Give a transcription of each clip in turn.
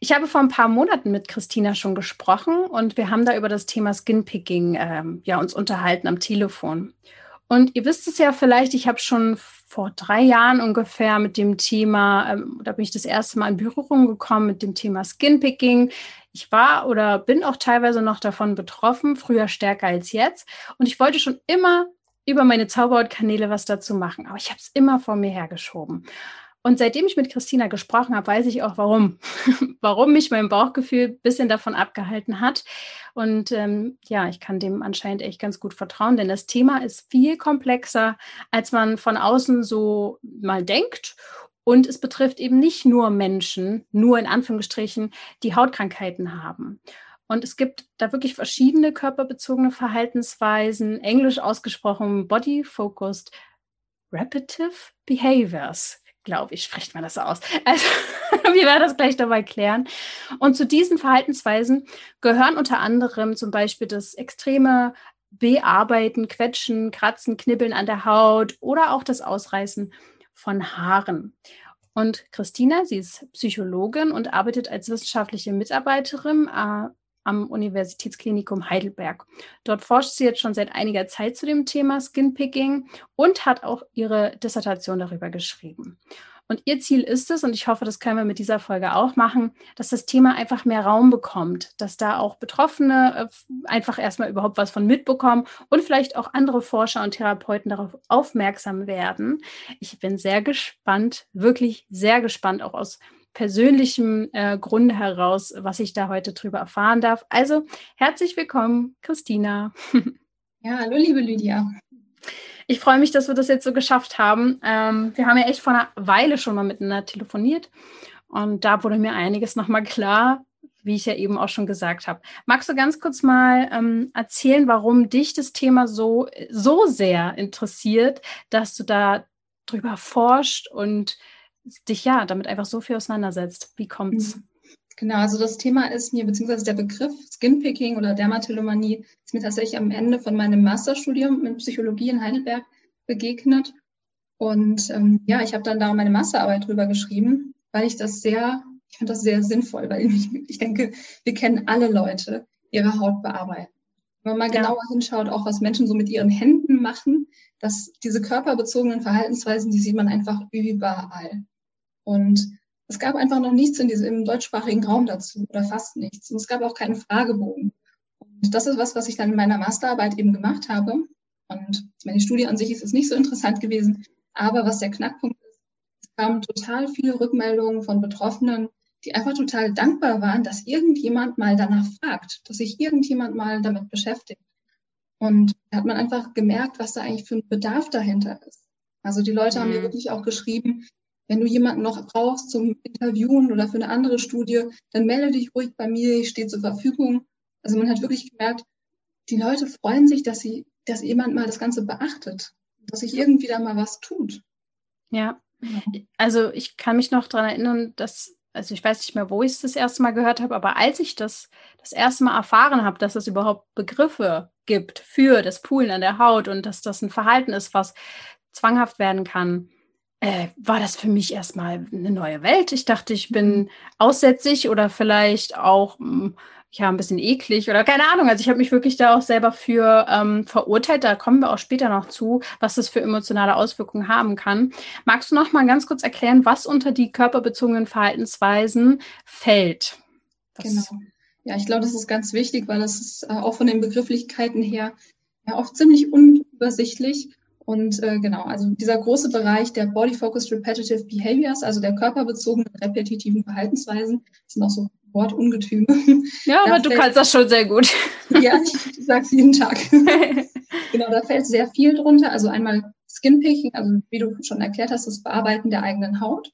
Ich habe vor ein paar Monaten mit Christina schon gesprochen und wir haben da über das Thema Skinpicking ähm, ja, uns unterhalten am Telefon. Und ihr wisst es ja vielleicht, ich habe schon vor drei Jahren ungefähr mit dem Thema, ähm, da bin ich das erste Mal in Berührung gekommen mit dem Thema Skinpicking. Ich war oder bin auch teilweise noch davon betroffen, früher stärker als jetzt. Und ich wollte schon immer über meine Zauberhautkanäle was dazu machen, aber ich habe es immer vor mir hergeschoben. Und seitdem ich mit Christina gesprochen habe, weiß ich auch warum. warum mich mein Bauchgefühl ein bisschen davon abgehalten hat. Und ähm, ja, ich kann dem anscheinend echt ganz gut vertrauen, denn das Thema ist viel komplexer, als man von außen so mal denkt. Und es betrifft eben nicht nur Menschen, nur in Anführungsstrichen, die Hautkrankheiten haben. Und es gibt da wirklich verschiedene körperbezogene Verhaltensweisen, englisch ausgesprochen Body Focused Repetitive Behaviors glaube ich, spricht man das aus. Also, wir werden das gleich dabei klären. Und zu diesen Verhaltensweisen gehören unter anderem zum Beispiel das extreme Bearbeiten, Quetschen, Kratzen, Knibbeln an der Haut oder auch das Ausreißen von Haaren. Und Christina, sie ist Psychologin und arbeitet als wissenschaftliche Mitarbeiterin äh, am Universitätsklinikum Heidelberg. Dort forscht sie jetzt schon seit einiger Zeit zu dem Thema Skinpicking und hat auch ihre Dissertation darüber geschrieben. Und ihr Ziel ist es, und ich hoffe, das können wir mit dieser Folge auch machen, dass das Thema einfach mehr Raum bekommt, dass da auch Betroffene äh, einfach erstmal überhaupt was von mitbekommen und vielleicht auch andere Forscher und Therapeuten darauf aufmerksam werden. Ich bin sehr gespannt, wirklich sehr gespannt, auch aus persönlichem äh, Grund heraus, was ich da heute drüber erfahren darf. Also herzlich willkommen, Christina. Ja, hallo, liebe Lydia. Ich freue mich, dass wir das jetzt so geschafft haben. Ähm, wir haben ja echt vor einer Weile schon mal miteinander telefoniert und da wurde mir einiges nochmal klar, wie ich ja eben auch schon gesagt habe. Magst du ganz kurz mal ähm, erzählen, warum dich das Thema so, so sehr interessiert, dass du da drüber forscht und dich ja damit einfach so viel auseinandersetzt. Wie kommt's? Mhm. Genau, also das Thema ist mir, beziehungsweise der Begriff Skinpicking oder Dermatillomanie ist mir tatsächlich am Ende von meinem Masterstudium in Psychologie in Heidelberg begegnet. Und ähm, ja, ich habe dann da meine Masterarbeit drüber geschrieben, weil ich das sehr, ich finde das sehr sinnvoll, weil ich, ich denke, wir kennen alle Leute, ihre Haut bearbeiten. Wenn man mal ja. genauer hinschaut, auch was Menschen so mit ihren Händen machen, dass diese körperbezogenen Verhaltensweisen, die sieht man einfach überall. Und es gab einfach noch nichts in diesem, im deutschsprachigen Raum dazu oder fast nichts. Und es gab auch keinen Fragebogen. Und das ist was, was ich dann in meiner Masterarbeit eben gemacht habe. Und meine Studie an sich ist es nicht so interessant gewesen. Aber was der Knackpunkt ist, es kamen total viele Rückmeldungen von Betroffenen, die einfach total dankbar waren, dass irgendjemand mal danach fragt, dass sich irgendjemand mal damit beschäftigt. Und da hat man einfach gemerkt, was da eigentlich für ein Bedarf dahinter ist. Also die Leute mhm. haben mir wirklich auch geschrieben, wenn du jemanden noch brauchst zum Interviewen oder für eine andere Studie, dann melde dich ruhig bei mir, ich stehe zur Verfügung. Also man hat wirklich gemerkt, die Leute freuen sich, dass sie, dass jemand mal das Ganze beachtet, dass sich irgendwie da mal was tut. Ja, also ich kann mich noch daran erinnern, dass, also ich weiß nicht mehr, wo ich es das erste Mal gehört habe, aber als ich das das erste Mal erfahren habe, dass es überhaupt Begriffe gibt für das Poolen an der Haut und dass das ein Verhalten ist, was zwanghaft werden kann, äh, war das für mich erstmal eine neue Welt. Ich dachte, ich bin mhm. aussätzig oder vielleicht auch hm, ja ein bisschen eklig oder keine Ahnung. Also ich habe mich wirklich da auch selber für ähm, verurteilt. Da kommen wir auch später noch zu, was das für emotionale Auswirkungen haben kann. Magst du noch mal ganz kurz erklären, was unter die körperbezogenen Verhaltensweisen fällt? Das genau. Ja, ich glaube, das ist ganz wichtig, weil das ist äh, auch von den Begrifflichkeiten her ja oft ziemlich unübersichtlich. Und äh, genau, also dieser große Bereich der Body-Focused Repetitive Behaviors, also der körperbezogenen repetitiven Verhaltensweisen, sind auch so Wortungetüme. Ja, aber du kannst das schon sehr gut. Ja, ich, sage es jeden Tag. genau, da fällt sehr viel drunter. Also einmal Skinpicking, also wie du schon erklärt hast, das Bearbeiten der eigenen Haut.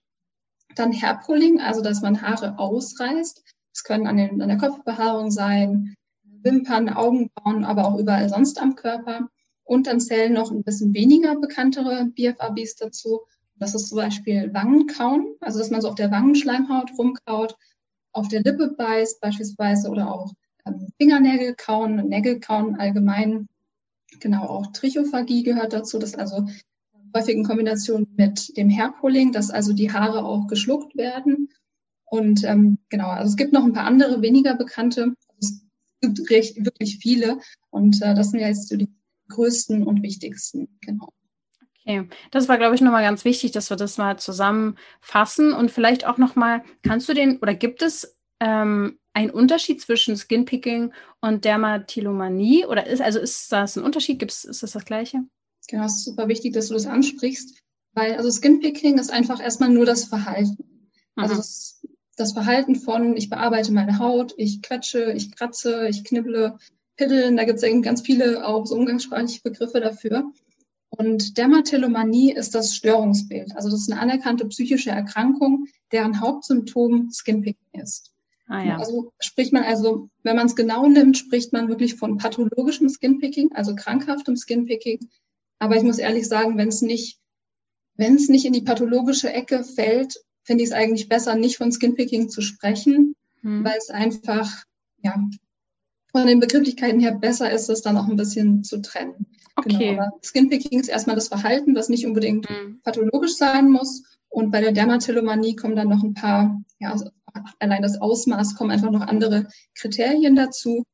Dann Hairpulling, also dass man Haare ausreißt. Das können an, den, an der Kopfbehaarung sein, Wimpern, Augenbrauen, aber auch überall sonst am Körper. Und dann zählen noch ein bisschen weniger bekanntere BFABs dazu. Das ist zum Beispiel Wangenkauen, also dass man so auf der Wangenschleimhaut rumkaut, auf der Lippe beißt beispielsweise oder auch ähm, Fingernägel kauen, Nägel kauen allgemein. Genau, auch Trichophagie gehört dazu. Das also häufig in Kombination mit dem Hairpulling, dass also die Haare auch geschluckt werden. Und ähm, genau, also es gibt noch ein paar andere weniger bekannte. Also es gibt recht, wirklich viele. Und äh, das sind ja jetzt so die größten und wichtigsten. Genau. Okay, das war, glaube ich, nochmal ganz wichtig, dass wir das mal zusammenfassen und vielleicht auch nochmal, kannst du den oder gibt es ähm, einen Unterschied zwischen Skinpicking und Dermatillomanie oder ist, also ist das ein Unterschied? Gibt's, ist das das Gleiche? Genau, es ist super wichtig, dass du das ansprichst, weil also Skinpicking ist einfach erstmal nur das Verhalten. Also das, das Verhalten von, ich bearbeite meine Haut, ich quetsche, ich kratze, ich knibble, piddeln, da gibt es ganz viele auch so umgangssprachliche Begriffe dafür. Und Dermatillomanie ist das Störungsbild. Also das ist eine anerkannte psychische Erkrankung, deren Hauptsymptom Skinpicking ist. Ah, ja. Also spricht man also, wenn man es genau nimmt, spricht man wirklich von pathologischem Skinpicking, also krankhaftem Skinpicking. Aber ich muss ehrlich sagen, wenn es nicht, wenn es nicht in die pathologische Ecke fällt, finde ich es eigentlich besser, nicht von Skinpicking zu sprechen, hm. weil es einfach, ja, von den Begrifflichkeiten her besser ist, es dann auch ein bisschen zu trennen. Genau, okay. Genau, Skinpicking ist erstmal das Verhalten, was nicht unbedingt hm. pathologisch sein muss. Und bei der Dermatillomanie kommen dann noch ein paar, ja, allein das Ausmaß kommen einfach noch andere Kriterien dazu.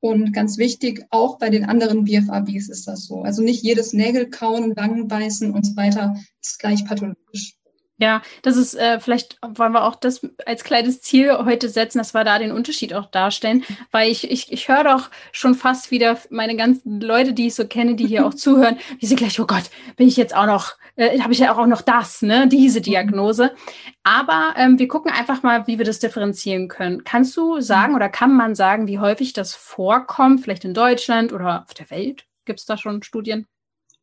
Und ganz wichtig, auch bei den anderen BFABs ist das so. Also nicht jedes Nägelkauen, Wangenbeißen und so weiter ist gleich pathologisch. Ja, das ist, äh, vielleicht wollen wir auch das als kleines Ziel heute setzen, dass wir da den Unterschied auch darstellen, weil ich, ich, ich höre doch schon fast wieder meine ganzen Leute, die ich so kenne, die hier auch zuhören, die sind gleich, oh Gott, bin ich jetzt auch noch, äh, habe ich ja auch noch das, ne, diese mhm. Diagnose. Aber ähm, wir gucken einfach mal, wie wir das differenzieren können. Kannst du sagen oder kann man sagen, wie häufig das vorkommt, vielleicht in Deutschland oder auf der Welt? Gibt es da schon Studien?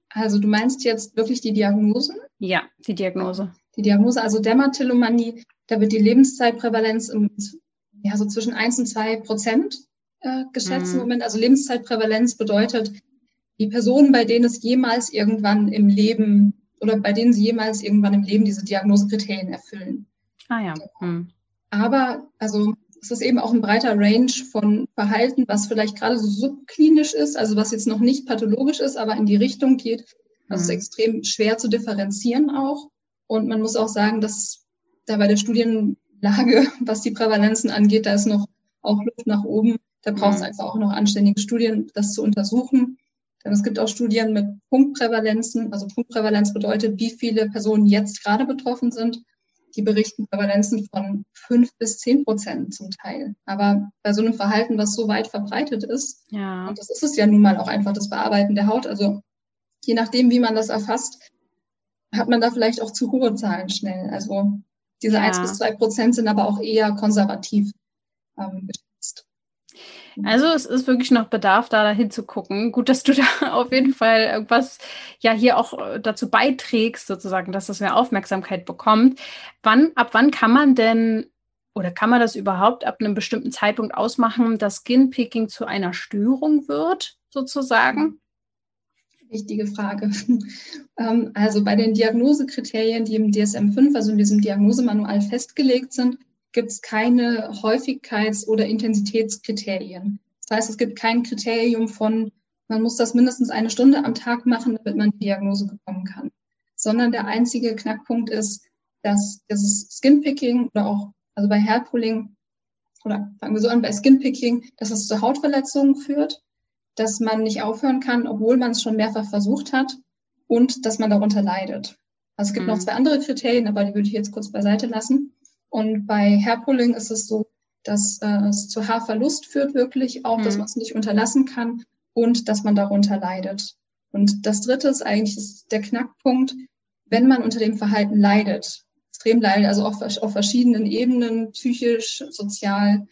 Also du meinst jetzt wirklich die Diagnosen? Ja, die Diagnose die Diagnose, also Dermatillomanie, da wird die Lebenszeitprävalenz im, ja, so zwischen 1 und 2 Prozent äh, geschätzt mhm. im Moment. Also Lebenszeitprävalenz bedeutet, die Personen, bei denen es jemals irgendwann im Leben oder bei denen sie jemals irgendwann im Leben diese Diagnosekriterien erfüllen. Ah ja. Mhm. Aber also es ist eben auch ein breiter Range von Verhalten, was vielleicht gerade so subklinisch ist, also was jetzt noch nicht pathologisch ist, aber in die Richtung geht. Also mhm. ist extrem schwer zu differenzieren auch. Und man muss auch sagen, dass da bei der Studienlage, was die Prävalenzen angeht, da ist noch auch Luft nach oben. Da braucht es mhm. einfach auch noch anständige Studien, das zu untersuchen. Denn es gibt auch Studien mit Punktprävalenzen. Also Punktprävalenz bedeutet, wie viele Personen jetzt gerade betroffen sind. Die berichten Prävalenzen von fünf bis zehn Prozent zum Teil. Aber bei so einem Verhalten, was so weit verbreitet ist, ja. und das ist es ja nun mal auch einfach das Bearbeiten der Haut. Also je nachdem, wie man das erfasst, hat man da vielleicht auch zu hohe Zahlen schnell. Also diese ja. 1 bis 2 Prozent sind aber auch eher konservativ ähm, geschätzt. Also es ist wirklich noch Bedarf, da hinzugucken. Gut, dass du da auf jeden Fall irgendwas ja hier auch äh, dazu beiträgst, sozusagen, dass das mehr Aufmerksamkeit bekommt. Wann, ab wann kann man denn oder kann man das überhaupt ab einem bestimmten Zeitpunkt ausmachen, dass Skinpicking zu einer Störung wird, sozusagen? Wichtige Frage. Ähm, also bei den Diagnosekriterien, die im DSM-5, also in diesem Diagnosemanual festgelegt sind, gibt es keine Häufigkeits- oder Intensitätskriterien. Das heißt, es gibt kein Kriterium von, man muss das mindestens eine Stunde am Tag machen, damit man die Diagnose bekommen kann. Sondern der einzige Knackpunkt ist, dass das Skinpicking oder auch, also bei Hairpulling, oder fangen wir so an, bei Skinpicking, dass es zu Hautverletzungen führt dass man nicht aufhören kann, obwohl man es schon mehrfach versucht hat und dass man darunter leidet. Also es gibt mhm. noch zwei andere Kriterien, aber die würde ich jetzt kurz beiseite lassen. Und bei Hairpulling ist es so, dass äh, es zu Haarverlust führt wirklich, auch mhm. dass man es nicht unterlassen kann und dass man darunter leidet. Und das Dritte ist eigentlich ist der Knackpunkt, wenn man unter dem Verhalten leidet, extrem leidet, also auf, auf verschiedenen Ebenen, psychisch, sozial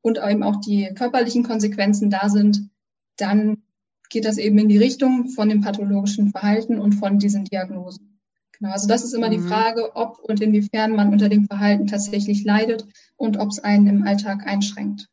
und eben auch die körperlichen Konsequenzen da sind, dann geht das eben in die Richtung von dem pathologischen Verhalten und von diesen Diagnosen. Genau, also das ist immer mhm. die Frage, ob und inwiefern man unter dem Verhalten tatsächlich leidet und ob es einen im Alltag einschränkt.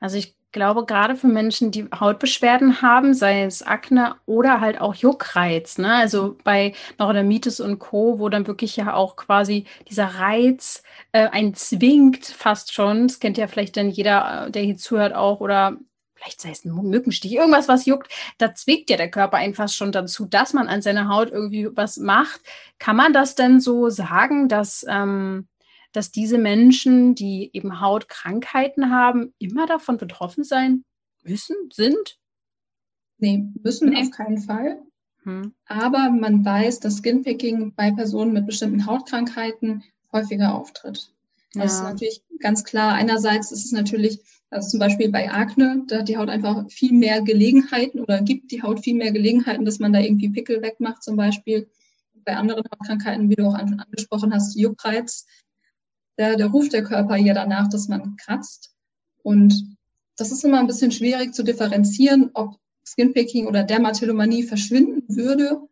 Also ich glaube, gerade für Menschen, die Hautbeschwerden haben, sei es Akne oder halt auch Juckreiz, ne? Also bei Neurodermitis und Co., wo dann wirklich ja auch quasi dieser Reiz äh, einen zwingt, fast schon. Das kennt ja vielleicht dann jeder, äh, der hier zuhört auch oder vielleicht sei es ein Mückenstich, irgendwas, was juckt, da zwickt ja der Körper einfach schon dazu, dass man an seiner Haut irgendwie was macht. Kann man das denn so sagen, dass ähm, dass diese Menschen, die eben Hautkrankheiten haben, immer davon betroffen sein müssen, sind? Nee, müssen nee. auf keinen Fall. Hm. Aber man weiß, dass Skinpicking bei Personen mit bestimmten Hautkrankheiten häufiger auftritt. Das ja. ist natürlich ganz klar. Einerseits ist es natürlich, also zum Beispiel bei Akne, da hat die Haut einfach viel mehr Gelegenheiten oder gibt die Haut viel mehr Gelegenheiten, dass man da irgendwie Pickel wegmacht zum Beispiel. Bei anderen Hautkrankheiten, wie du auch angesprochen hast, Juckreiz, der, der ruft der Körper ja danach, dass man kratzt. Und das ist immer ein bisschen schwierig zu differenzieren, ob Skinpicking oder Dermatillomanie verschwinden würde,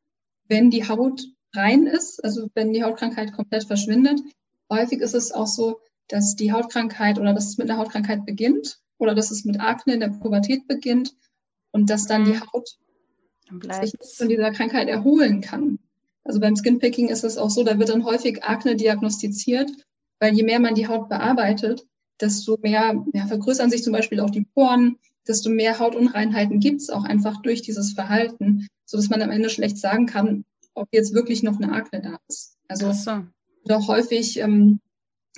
wenn die Haut rein ist, also wenn die Hautkrankheit komplett verschwindet. Häufig ist es auch so, dass die Hautkrankheit oder dass es mit einer Hautkrankheit beginnt oder dass es mit Akne in der Pubertät beginnt und dass dann die mhm. Haut sich von dieser Krankheit erholen kann. Also beim Skinpicking ist es auch so, da wird dann häufig Akne diagnostiziert weil je mehr man die Haut bearbeitet, desto mehr ja, vergrößern sich zum Beispiel auch die Poren, desto mehr Hautunreinheiten gibt es auch einfach durch dieses Verhalten, so dass man am Ende schlecht sagen kann, ob jetzt wirklich noch eine Akne da ist. Also so. Doch häufig ähm,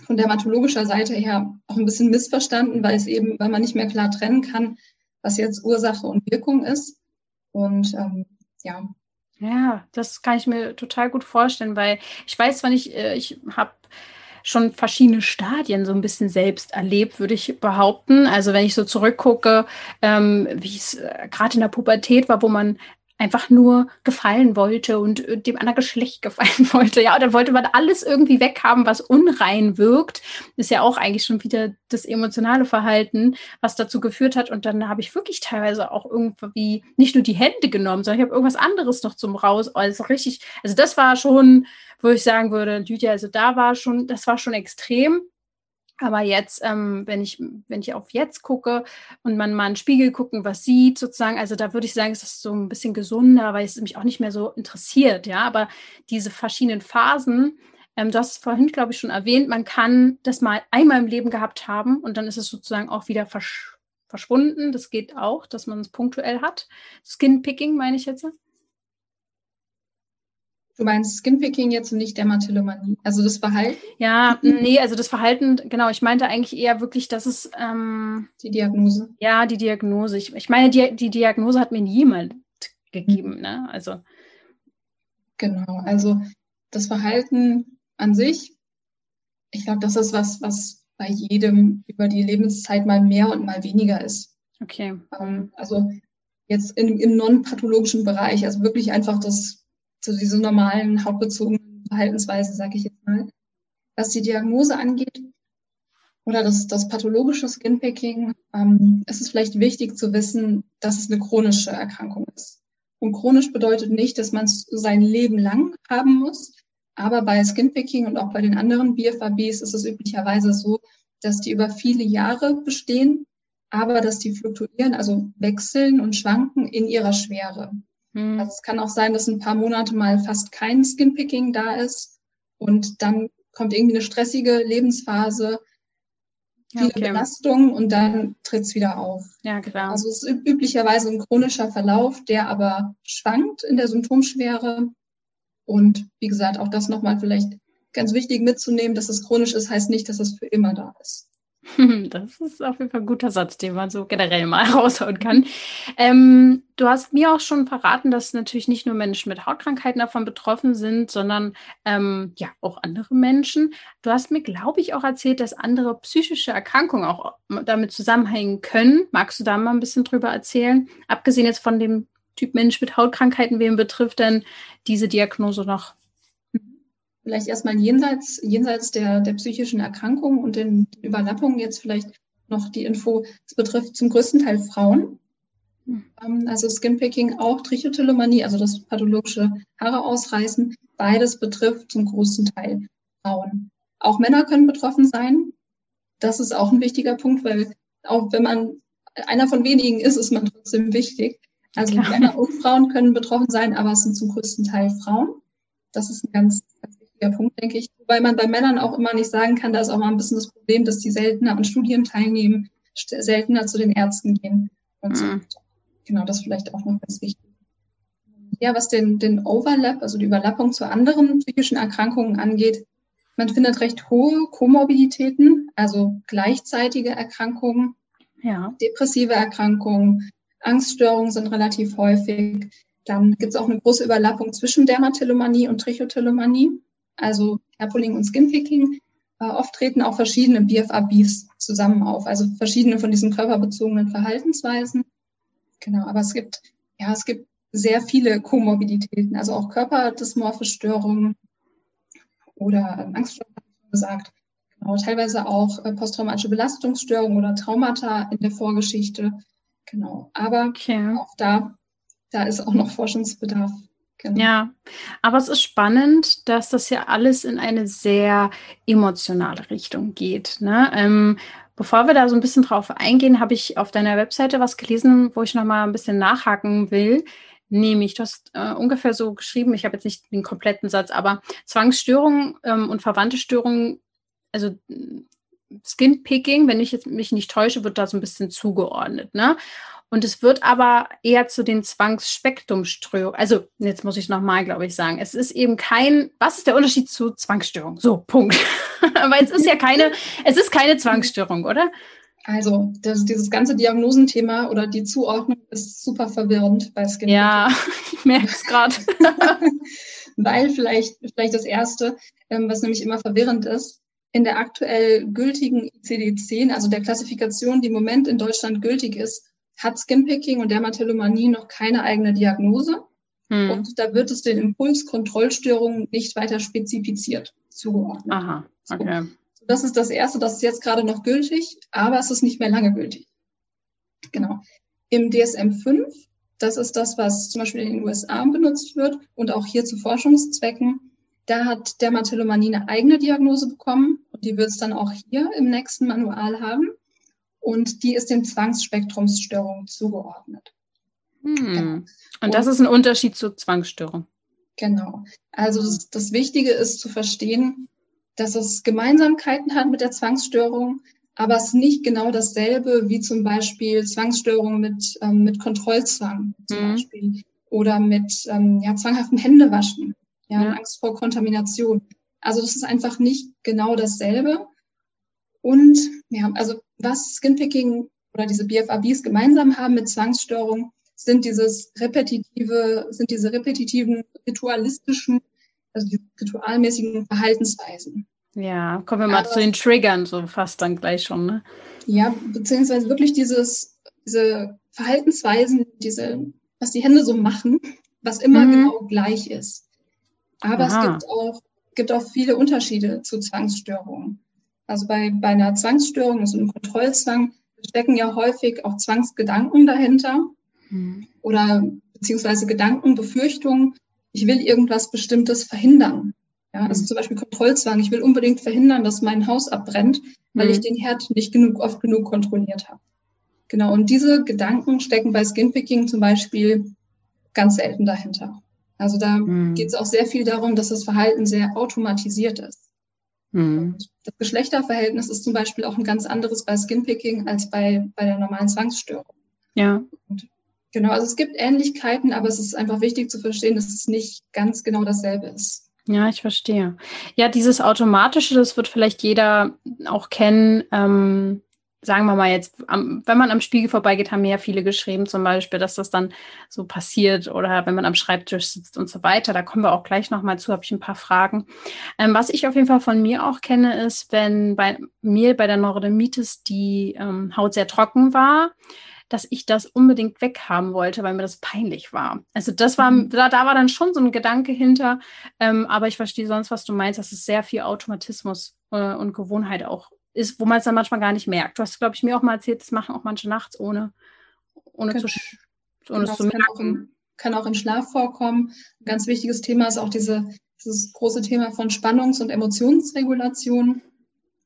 von dermatologischer Seite her auch ein bisschen missverstanden, weil es eben, weil man nicht mehr klar trennen kann, was jetzt Ursache und Wirkung ist. Und ähm, ja. Ja, das kann ich mir total gut vorstellen, weil ich weiß zwar nicht, äh, ich habe schon verschiedene Stadien so ein bisschen selbst erlebt, würde ich behaupten. Also wenn ich so zurückgucke, ähm, wie es äh, gerade in der Pubertät war, wo man einfach nur gefallen wollte und äh, dem anderen Geschlecht gefallen wollte. Ja, oder wollte man alles irgendwie weghaben, was unrein wirkt. Ist ja auch eigentlich schon wieder das emotionale Verhalten, was dazu geführt hat. Und dann habe ich wirklich teilweise auch irgendwie nicht nur die Hände genommen, sondern ich habe irgendwas anderes noch zum raus. Also richtig, also das war schon, wo ich sagen würde, Lydia, also da war schon, das war schon extrem. Aber jetzt, ähm, wenn ich, wenn ich auf jetzt gucke und man mal einen Spiegel gucken, was sieht, sozusagen, also da würde ich sagen, ist das so ein bisschen gesunder, weil es mich auch nicht mehr so interessiert, ja. Aber diese verschiedenen Phasen, ähm, du hast es vorhin, glaube ich, schon erwähnt, man kann das mal einmal im Leben gehabt haben und dann ist es sozusagen auch wieder versch verschwunden. Das geht auch, dass man es punktuell hat. Skinpicking meine ich jetzt. Du meinst Skinpicking jetzt und nicht Dermatillomanie? Also das Verhalten? Ja, nee, also das Verhalten, genau. Ich meinte eigentlich eher wirklich, dass es. Ähm, die Diagnose. Ja, die Diagnose. Ich, ich meine, die, die Diagnose hat mir niemand gegeben, ne? Also. Genau, also das Verhalten an sich, ich glaube, das ist was, was bei jedem über die Lebenszeit mal mehr und mal weniger ist. Okay. Ähm, also jetzt in, im non-pathologischen Bereich, also wirklich einfach das zu dieser normalen hautbezogenen Verhaltensweise, sage ich jetzt mal. Was die Diagnose angeht oder das, das pathologische Skinpicking, ähm, ist es vielleicht wichtig zu wissen, dass es eine chronische Erkrankung ist. Und chronisch bedeutet nicht, dass man es sein Leben lang haben muss. Aber bei Skinpicking und auch bei den anderen BFABs ist es üblicherweise so, dass die über viele Jahre bestehen, aber dass die fluktuieren, also wechseln und schwanken in ihrer Schwere. Mhm. Also es kann auch sein, dass ein paar Monate mal fast kein Skinpicking da ist und dann kommt irgendwie eine stressige Lebensphase, viele okay. Belastungen und dann tritt es wieder auf. Ja, genau. Also es ist üblicherweise ein chronischer Verlauf, der aber schwankt in der Symptomschwere. Und wie gesagt, auch das nochmal vielleicht ganz wichtig mitzunehmen, dass es chronisch ist, heißt nicht, dass es für immer da ist. Das ist auf jeden Fall ein guter Satz, den man so generell mal raushauen kann. Ähm, du hast mir auch schon verraten, dass natürlich nicht nur Menschen mit Hautkrankheiten davon betroffen sind, sondern ähm, ja auch andere Menschen. Du hast mir, glaube ich, auch erzählt, dass andere psychische Erkrankungen auch damit zusammenhängen können. Magst du da mal ein bisschen drüber erzählen? Abgesehen jetzt von dem Typ Mensch mit Hautkrankheiten, wem betrifft denn diese Diagnose noch? Vielleicht erstmal jenseits, jenseits der, der psychischen Erkrankung und den Überlappungen jetzt vielleicht noch die Info, es betrifft zum größten Teil Frauen. Hm. Ähm, also Skinpicking, auch Trichotillomanie, also das pathologische Haare ausreißen, beides betrifft zum großen Teil Frauen. Auch Männer können betroffen sein. Das ist auch ein wichtiger Punkt, weil auch wenn man einer von wenigen ist, ist man trotzdem wichtig. Also Klar. Männer und Frauen können betroffen sein, aber es sind zum größten Teil Frauen. Das ist ein ganz, ganz wichtiger Punkt, denke ich. Wobei man bei Männern auch immer nicht sagen kann, da ist auch mal ein bisschen das Problem, dass die seltener an Studien teilnehmen, seltener zu den Ärzten gehen und so. Mhm. Genau, das vielleicht auch noch ganz wichtig. Ja, was den, den Overlap, also die Überlappung zu anderen psychischen Erkrankungen angeht, man findet recht hohe Komorbiditäten, also gleichzeitige Erkrankungen, ja. depressive Erkrankungen, Angststörungen sind relativ häufig. Dann gibt es auch eine große Überlappung zwischen Dermatillomanie und Trichotillomanie, also Hairpulling und Skinpicking. Äh, oft treten auch verschiedene BFABs zusammen auf, also verschiedene von diesen körperbezogenen Verhaltensweisen. Genau, aber es gibt, ja, es gibt sehr viele Komorbiditäten, also auch körperdysmorphe Störungen oder Angststörungen, gesagt. Genau, teilweise auch äh, posttraumatische Belastungsstörungen oder Traumata in der Vorgeschichte. Genau, aber okay. auch da, da ist auch noch Forschungsbedarf. Genau. Ja, aber es ist spannend, dass das ja alles in eine sehr emotionale Richtung geht. Ne? Ähm, bevor wir da so ein bisschen drauf eingehen, habe ich auf deiner Webseite was gelesen, wo ich nochmal ein bisschen nachhaken will. Nämlich, du hast äh, ungefähr so geschrieben, ich habe jetzt nicht den kompletten Satz, aber Zwangsstörungen ähm, und verwandte Störungen, also Skinpicking, wenn ich jetzt mich nicht täusche, wird da so ein bisschen zugeordnet. Ne? Und es wird aber eher zu den Zwangsspektrumstörungen. Also, jetzt muss ich nochmal, glaube ich, sagen. Es ist eben kein, was ist der Unterschied zu Zwangsstörung? So, Punkt. Weil es ist ja keine, es ist keine Zwangsstörung, oder? Also, das, dieses ganze Diagnosenthema oder die Zuordnung ist super verwirrend bei Skin. Ja, ich merke es gerade. Weil vielleicht, vielleicht das Erste, ähm, was nämlich immer verwirrend ist, in der aktuell gültigen ICD-10, also der Klassifikation, die im Moment in Deutschland gültig ist, hat Skinpicking und Dermatillomanie noch keine eigene Diagnose. Hm. Und da wird es den Impulskontrollstörungen nicht weiter spezifiziert zugeordnet. Aha, okay. So, das ist das Erste, das ist jetzt gerade noch gültig, aber es ist nicht mehr lange gültig. Genau. Im DSM-5, das ist das, was zum Beispiel in den USA benutzt wird und auch hier zu Forschungszwecken, da hat Dermatillomanie eine eigene Diagnose bekommen und die wird es dann auch hier im nächsten Manual haben. Und die ist den Zwangsspektrumsstörungen zugeordnet. Hm. Genau. Und, und das ist ein Unterschied zur Zwangsstörung. Genau. Also das, das Wichtige ist zu verstehen, dass es Gemeinsamkeiten hat mit der Zwangsstörung, aber es nicht genau dasselbe wie zum Beispiel Zwangsstörungen mit, ähm, mit Kontrollzwang zum mhm. Beispiel oder mit ähm, ja, zwanghaftem Händewaschen ja, ja. Angst vor Kontamination. Also das ist einfach nicht genau dasselbe. Und ja, also was Skinpicking oder diese BFABs gemeinsam haben mit Zwangsstörung, sind dieses repetitive, sind diese repetitiven, ritualistischen, also die ritualmäßigen Verhaltensweisen. Ja, kommen wir mal Aber, zu den Triggern, so fast dann gleich schon, ne? Ja, beziehungsweise wirklich dieses, diese Verhaltensweisen, diese, was die Hände so machen, was immer mhm. genau gleich ist. Aber Aha. es gibt auch, gibt auch viele Unterschiede zu Zwangsstörungen. Also bei, bei einer Zwangsstörung, also einem Kontrollzwang, stecken ja häufig auch Zwangsgedanken dahinter mhm. oder beziehungsweise Gedanken, Befürchtungen. Ich will irgendwas Bestimmtes verhindern. Ja, also zum Beispiel Kontrollzwang. Ich will unbedingt verhindern, dass mein Haus abbrennt, weil mhm. ich den Herd nicht genug, oft genug kontrolliert habe. Genau. Und diese Gedanken stecken bei Skinpicking zum Beispiel ganz selten dahinter. Also da mhm. geht es auch sehr viel darum, dass das Verhalten sehr automatisiert ist. Mhm. Das Geschlechterverhältnis ist zum Beispiel auch ein ganz anderes bei Skinpicking als bei, bei der normalen Zwangsstörung. Ja. Und genau, also es gibt Ähnlichkeiten, aber es ist einfach wichtig zu verstehen, dass es nicht ganz genau dasselbe ist. Ja, ich verstehe. Ja, dieses Automatische, das wird vielleicht jeder auch kennen. Ähm, sagen wir mal jetzt, am, wenn man am Spiegel vorbeigeht, haben mir ja viele geschrieben, zum Beispiel, dass das dann so passiert oder wenn man am Schreibtisch sitzt und so weiter. Da kommen wir auch gleich nochmal zu, habe ich ein paar Fragen. Ähm, was ich auf jeden Fall von mir auch kenne, ist, wenn bei mir bei der Neurodermitis die ähm, Haut sehr trocken war, dass ich das unbedingt weghaben wollte, weil mir das peinlich war. Also das war, mhm. da, da war dann schon so ein Gedanke hinter, ähm, aber ich verstehe sonst, was du meinst, dass es sehr viel Automatismus äh, und Gewohnheit auch ist, wo man es dann manchmal gar nicht merkt. Du hast, glaube ich, mir auch mal erzählt, das machen auch manche nachts ohne, ohne, zu, ohne genau, zu merken. Kann auch, im, kann auch im Schlaf vorkommen. Ein ganz wichtiges Thema ist auch diese, dieses große Thema von Spannungs- und Emotionsregulation.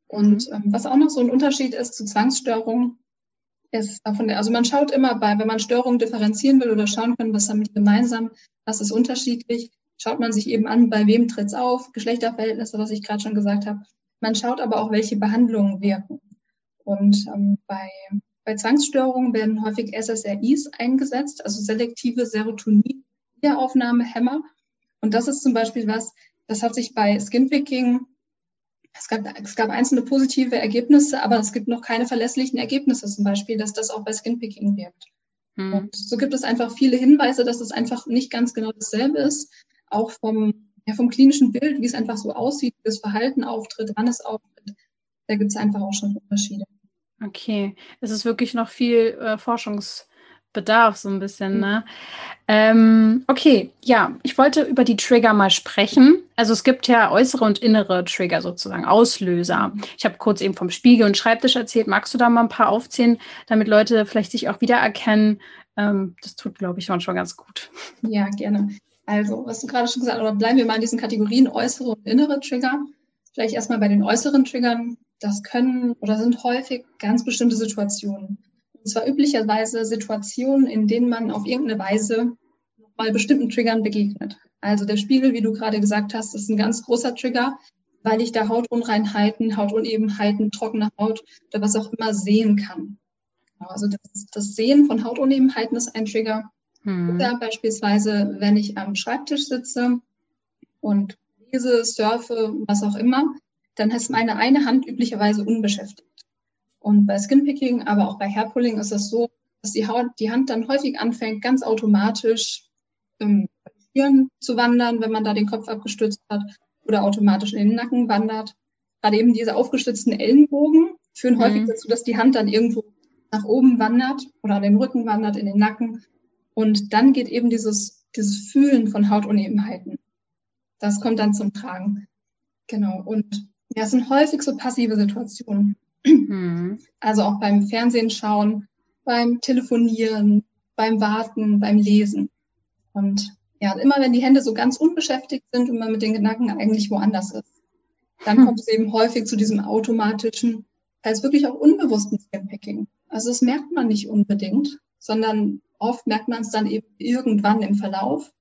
Und mhm. ähm, was auch noch so ein Unterschied ist zu Zwangsstörungen, ist von der, also man schaut immer bei, wenn man Störungen differenzieren will oder schauen kann, was haben die gemeinsam, was ist unterschiedlich, schaut man sich eben an, bei wem tritt es auf, Geschlechterverhältnisse, was ich gerade schon gesagt habe. Man schaut aber auch, welche Behandlungen wirken. Und ähm, bei, bei Zwangsstörungen werden häufig SSRIs eingesetzt, also selektive Serotonin-Wiederaufnahmehämmer. Und das ist zum Beispiel was, das hat sich bei Skinpicking es gab, es gab einzelne positive Ergebnisse, aber es gibt noch keine verlässlichen Ergebnisse, zum Beispiel, dass das auch bei Skinpicking wirkt. Hm. Und so gibt es einfach viele Hinweise, dass es einfach nicht ganz genau dasselbe ist, auch vom, ja, vom klinischen Bild, wie es einfach so aussieht, wie das Verhalten auftritt, wann es auftritt. Da gibt es einfach auch schon Unterschiede. Okay, es ist wirklich noch viel äh, Forschungs- Bedarf, so ein bisschen, mhm. ne? Ähm, okay, ja, ich wollte über die Trigger mal sprechen. Also es gibt ja äußere und innere Trigger sozusagen, Auslöser. Ich habe kurz eben vom Spiegel und Schreibtisch erzählt. Magst du da mal ein paar aufzählen, damit Leute vielleicht sich auch wiedererkennen? Ähm, das tut, glaube ich, schon ganz gut. Ja, gerne. Also, was du gerade schon gesagt hast, oder bleiben wir mal in diesen Kategorien äußere und innere Trigger. Vielleicht erstmal bei den äußeren Triggern. Das können oder sind häufig ganz bestimmte Situationen. Und zwar üblicherweise Situationen, in denen man auf irgendeine Weise mal bestimmten Triggern begegnet. Also der Spiegel, wie du gerade gesagt hast, ist ein ganz großer Trigger, weil ich da Hautunreinheiten, Hautunebenheiten, trockene Haut oder was auch immer sehen kann. Also das, das Sehen von Hautunebenheiten ist ein Trigger. Hm. Oder beispielsweise, wenn ich am Schreibtisch sitze und lese, surfe, was auch immer, dann ist meine eine Hand üblicherweise unbeschäftigt. Und bei Skinpicking, aber auch bei Hairpulling ist es so, dass die, Haut, die Hand dann häufig anfängt, ganz automatisch im Hirn zu wandern, wenn man da den Kopf abgestützt hat oder automatisch in den Nacken wandert. Gerade eben diese aufgestützten Ellenbogen führen mhm. häufig dazu, dass die Hand dann irgendwo nach oben wandert oder an den Rücken wandert, in den Nacken. Und dann geht eben dieses, dieses Fühlen von Hautunebenheiten. Das kommt dann zum Tragen. Genau. Und ja, es sind häufig so passive Situationen. Mhm. Also auch beim Fernsehen schauen, beim Telefonieren, beim Warten, beim Lesen. Und ja, immer wenn die Hände so ganz unbeschäftigt sind und man mit den Gedanken eigentlich woanders ist, dann kommt es eben häufig zu diesem automatischen, teils wirklich auch unbewussten Skinpicking. Also das merkt man nicht unbedingt, sondern oft merkt man es dann eben irgendwann im Verlauf,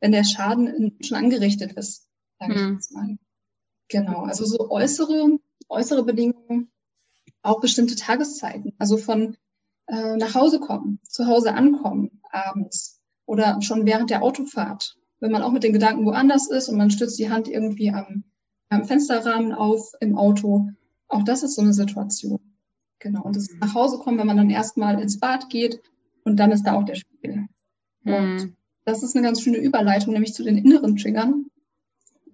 wenn der Schaden schon angerichtet ist, sage ich mhm. jetzt mal. Genau, also so äußere, äußere Bedingungen auch bestimmte Tageszeiten, also von äh, nach Hause kommen, zu Hause ankommen abends oder schon während der Autofahrt, wenn man auch mit den Gedanken woanders ist und man stützt die Hand irgendwie am, am Fensterrahmen auf im Auto. Auch das ist so eine Situation. Genau. Und das nach Hause kommen, wenn man dann erstmal ins Bad geht und dann ist da auch der Spiegel. Mhm. Und das ist eine ganz schöne Überleitung, nämlich zu den inneren Triggern,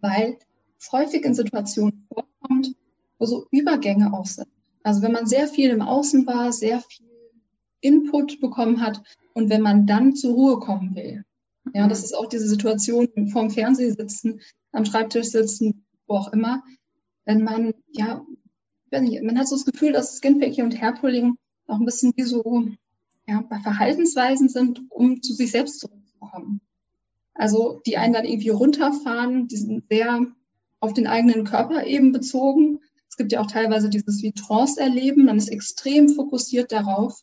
weil es häufig in Situationen vorkommt, wo so Übergänge auch sind. Also wenn man sehr viel im Außen war, sehr viel Input bekommen hat und wenn man dann zur Ruhe kommen will. Ja, das ist auch diese Situation vorm Fernseher sitzen, am Schreibtisch sitzen, wo auch immer. Wenn man, ja, man hat so das Gefühl, dass Skinpicking und Hairpulling auch ein bisschen wie so, ja, bei Verhaltensweisen sind, um zu sich selbst zurückzukommen. Also die einen dann irgendwie runterfahren, die sind sehr auf den eigenen Körper eben bezogen es gibt ja auch teilweise dieses wie Trance-Erleben, man ist extrem fokussiert darauf.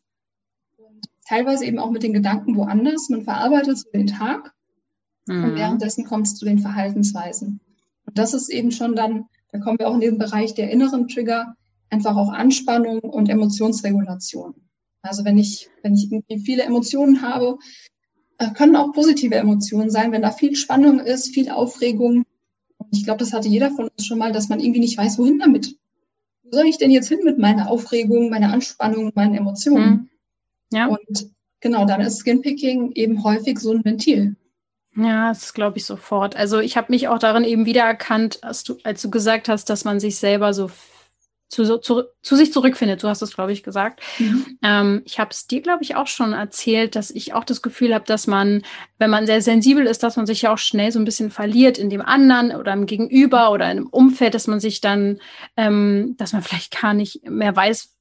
Und teilweise eben auch mit den Gedanken woanders. Man verarbeitet so den Tag mhm. und währenddessen kommt es zu den Verhaltensweisen. Und das ist eben schon dann, da kommen wir auch in den Bereich der inneren Trigger, einfach auch Anspannung und Emotionsregulation. Also wenn ich, wenn ich irgendwie viele Emotionen habe, äh, können auch positive Emotionen sein, wenn da viel Spannung ist, viel Aufregung, ich glaube, das hatte jeder von uns schon mal, dass man irgendwie nicht weiß, wohin damit. Wo soll ich denn jetzt hin mit meiner Aufregung, meiner Anspannung, meinen Emotionen? Mhm. Ja. Und genau, dann ist Skinpicking eben häufig so ein Ventil. Ja, das glaube ich sofort. Also ich habe mich auch darin eben wiedererkannt, als du, als du gesagt hast, dass man sich selber so zu, zu, zu sich zurückfindet. Du hast es, glaube ich, gesagt. Mhm. Ähm, ich habe es dir, glaube ich, auch schon erzählt, dass ich auch das Gefühl habe, dass man, wenn man sehr sensibel ist, dass man sich ja auch schnell so ein bisschen verliert in dem anderen oder im Gegenüber oder in einem Umfeld, dass man sich dann, ähm, dass man vielleicht gar nicht mehr weiß,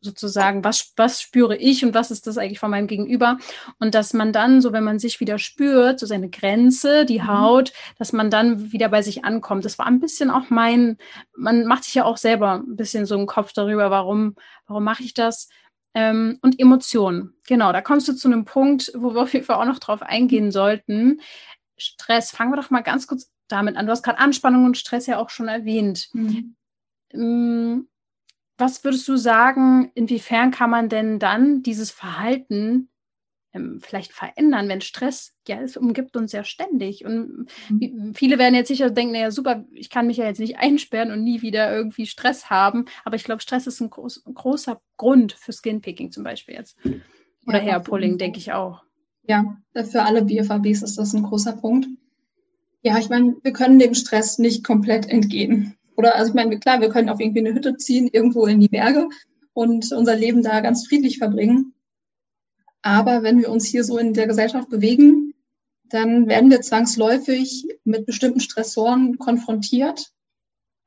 sozusagen, was, was spüre ich und was ist das eigentlich von meinem Gegenüber? Und dass man dann, so wenn man sich wieder spürt, so seine Grenze, die mhm. Haut, dass man dann wieder bei sich ankommt. Das war ein bisschen auch mein, man macht sich ja auch selber ein bisschen so einen Kopf darüber, warum, warum mache ich das? Ähm, und Emotionen. Genau, da kommst du zu einem Punkt, wo wir auf jeden Fall auch noch drauf eingehen sollten. Stress. Fangen wir doch mal ganz kurz damit an. Du hast gerade Anspannung und Stress ja auch schon erwähnt. Mhm. Ähm, was würdest du sagen, inwiefern kann man denn dann dieses Verhalten ähm, vielleicht verändern, wenn Stress, ja, es umgibt uns ja ständig. Und mhm. viele werden jetzt sicher denken, naja, super, ich kann mich ja jetzt nicht einsperren und nie wieder irgendwie Stress haben. Aber ich glaube, Stress ist ein, groß, ein, großer Grund für Skinpicking zum Beispiel jetzt. Oder ja, Hairpulling, denke ich auch. Ja, für alle BFABs ist das ein großer Punkt. Ja, ich meine, wir können dem Stress nicht komplett entgehen. Oder also ich meine, klar, wir können auf irgendwie eine Hütte ziehen, irgendwo in die Berge und unser Leben da ganz friedlich verbringen. Aber wenn wir uns hier so in der Gesellschaft bewegen, dann werden wir zwangsläufig mit bestimmten Stressoren konfrontiert.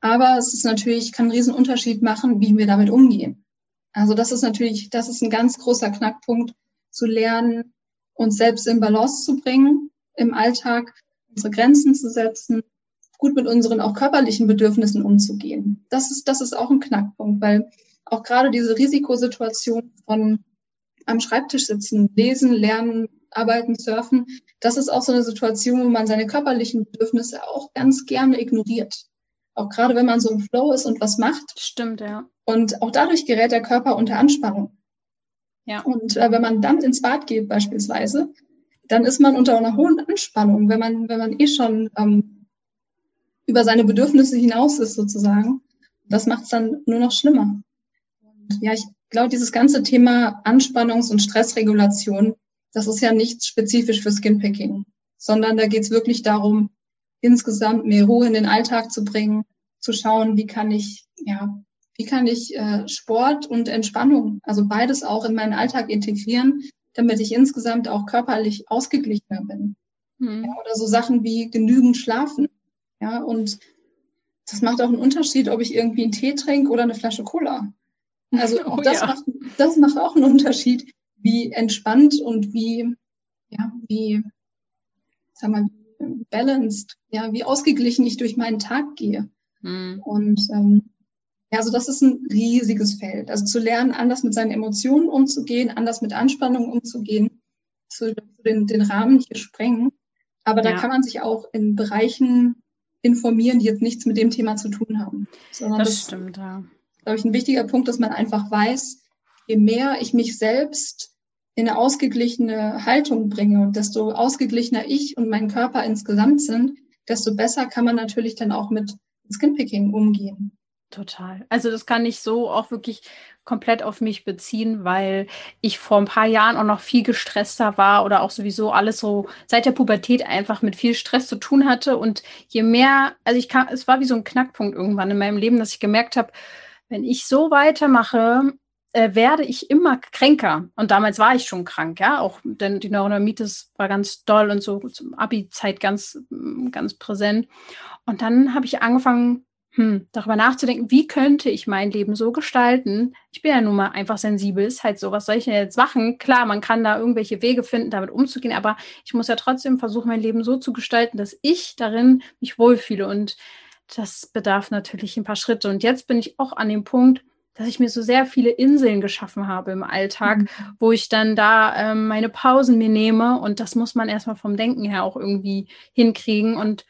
Aber es ist natürlich, kann einen riesen Unterschied machen, wie wir damit umgehen. Also das ist natürlich, das ist ein ganz großer Knackpunkt, zu lernen, uns selbst in Balance zu bringen im Alltag, unsere Grenzen zu setzen, gut mit unseren auch körperlichen Bedürfnissen umzugehen. Das ist, das ist auch ein Knackpunkt, weil auch gerade diese Risikosituation von am Schreibtisch sitzen, lesen, lernen, arbeiten, surfen, das ist auch so eine Situation, wo man seine körperlichen Bedürfnisse auch ganz gerne ignoriert. Auch gerade wenn man so im Flow ist und was macht. Stimmt, ja. Und auch dadurch gerät der Körper unter Anspannung. Ja. Und äh, wenn man dann ins Bad geht beispielsweise, dann ist man unter einer hohen Anspannung, wenn man, wenn man eh schon ähm, über seine Bedürfnisse hinaus ist sozusagen. Das macht es dann nur noch schlimmer. Und ja, ich glaube, dieses ganze Thema Anspannungs- und Stressregulation, das ist ja nicht spezifisch für Skinpicking, sondern da geht es wirklich darum, insgesamt mehr Ruhe in den Alltag zu bringen, zu schauen, wie kann ich, ja, wie kann ich äh, Sport und Entspannung, also beides auch in meinen Alltag integrieren, damit ich insgesamt auch körperlich ausgeglichener bin. Mhm. Ja, oder so Sachen wie genügend schlafen. Ja, und das macht auch einen Unterschied, ob ich irgendwie einen Tee trinke oder eine Flasche Cola. Also auch oh, das, ja. macht, das macht auch einen Unterschied, wie entspannt und wie, ja, wie, sag mal, balanced, ja, wie ausgeglichen ich durch meinen Tag gehe. Mhm. Und ähm, ja, also das ist ein riesiges Feld. Also zu lernen, anders mit seinen Emotionen umzugehen, anders mit Anspannung umzugehen, zu, den, den Rahmen hier sprengen. Aber da ja. kann man sich auch in Bereichen informieren, die jetzt nichts mit dem Thema zu tun haben. Sondern das, das stimmt, ja glaube ich, ein wichtiger Punkt, dass man einfach weiß, je mehr ich mich selbst in eine ausgeglichene Haltung bringe und desto ausgeglichener ich und mein Körper insgesamt sind, desto besser kann man natürlich dann auch mit Skinpicking umgehen. Total. Also das kann ich so auch wirklich komplett auf mich beziehen, weil ich vor ein paar Jahren auch noch viel gestresster war oder auch sowieso alles so seit der Pubertät einfach mit viel Stress zu tun hatte. Und je mehr, also ich kann, es war wie so ein Knackpunkt irgendwann in meinem Leben, dass ich gemerkt habe, wenn ich so weitermache, äh, werde ich immer kränker. Und damals war ich schon krank, ja, auch denn die Neurodermitis war ganz doll und so zum Abi-Zeit ganz, ganz präsent. Und dann habe ich angefangen, hm, darüber nachzudenken, wie könnte ich mein Leben so gestalten? Ich bin ja nun mal einfach sensibel, ist halt so, was soll ich denn jetzt machen? Klar, man kann da irgendwelche Wege finden, damit umzugehen, aber ich muss ja trotzdem versuchen, mein Leben so zu gestalten, dass ich darin mich wohlfühle. Und das bedarf natürlich ein paar Schritte. Und jetzt bin ich auch an dem Punkt, dass ich mir so sehr viele Inseln geschaffen habe im Alltag, mhm. wo ich dann da ähm, meine Pausen mir nehme. Und das muss man erstmal vom Denken her auch irgendwie hinkriegen. Und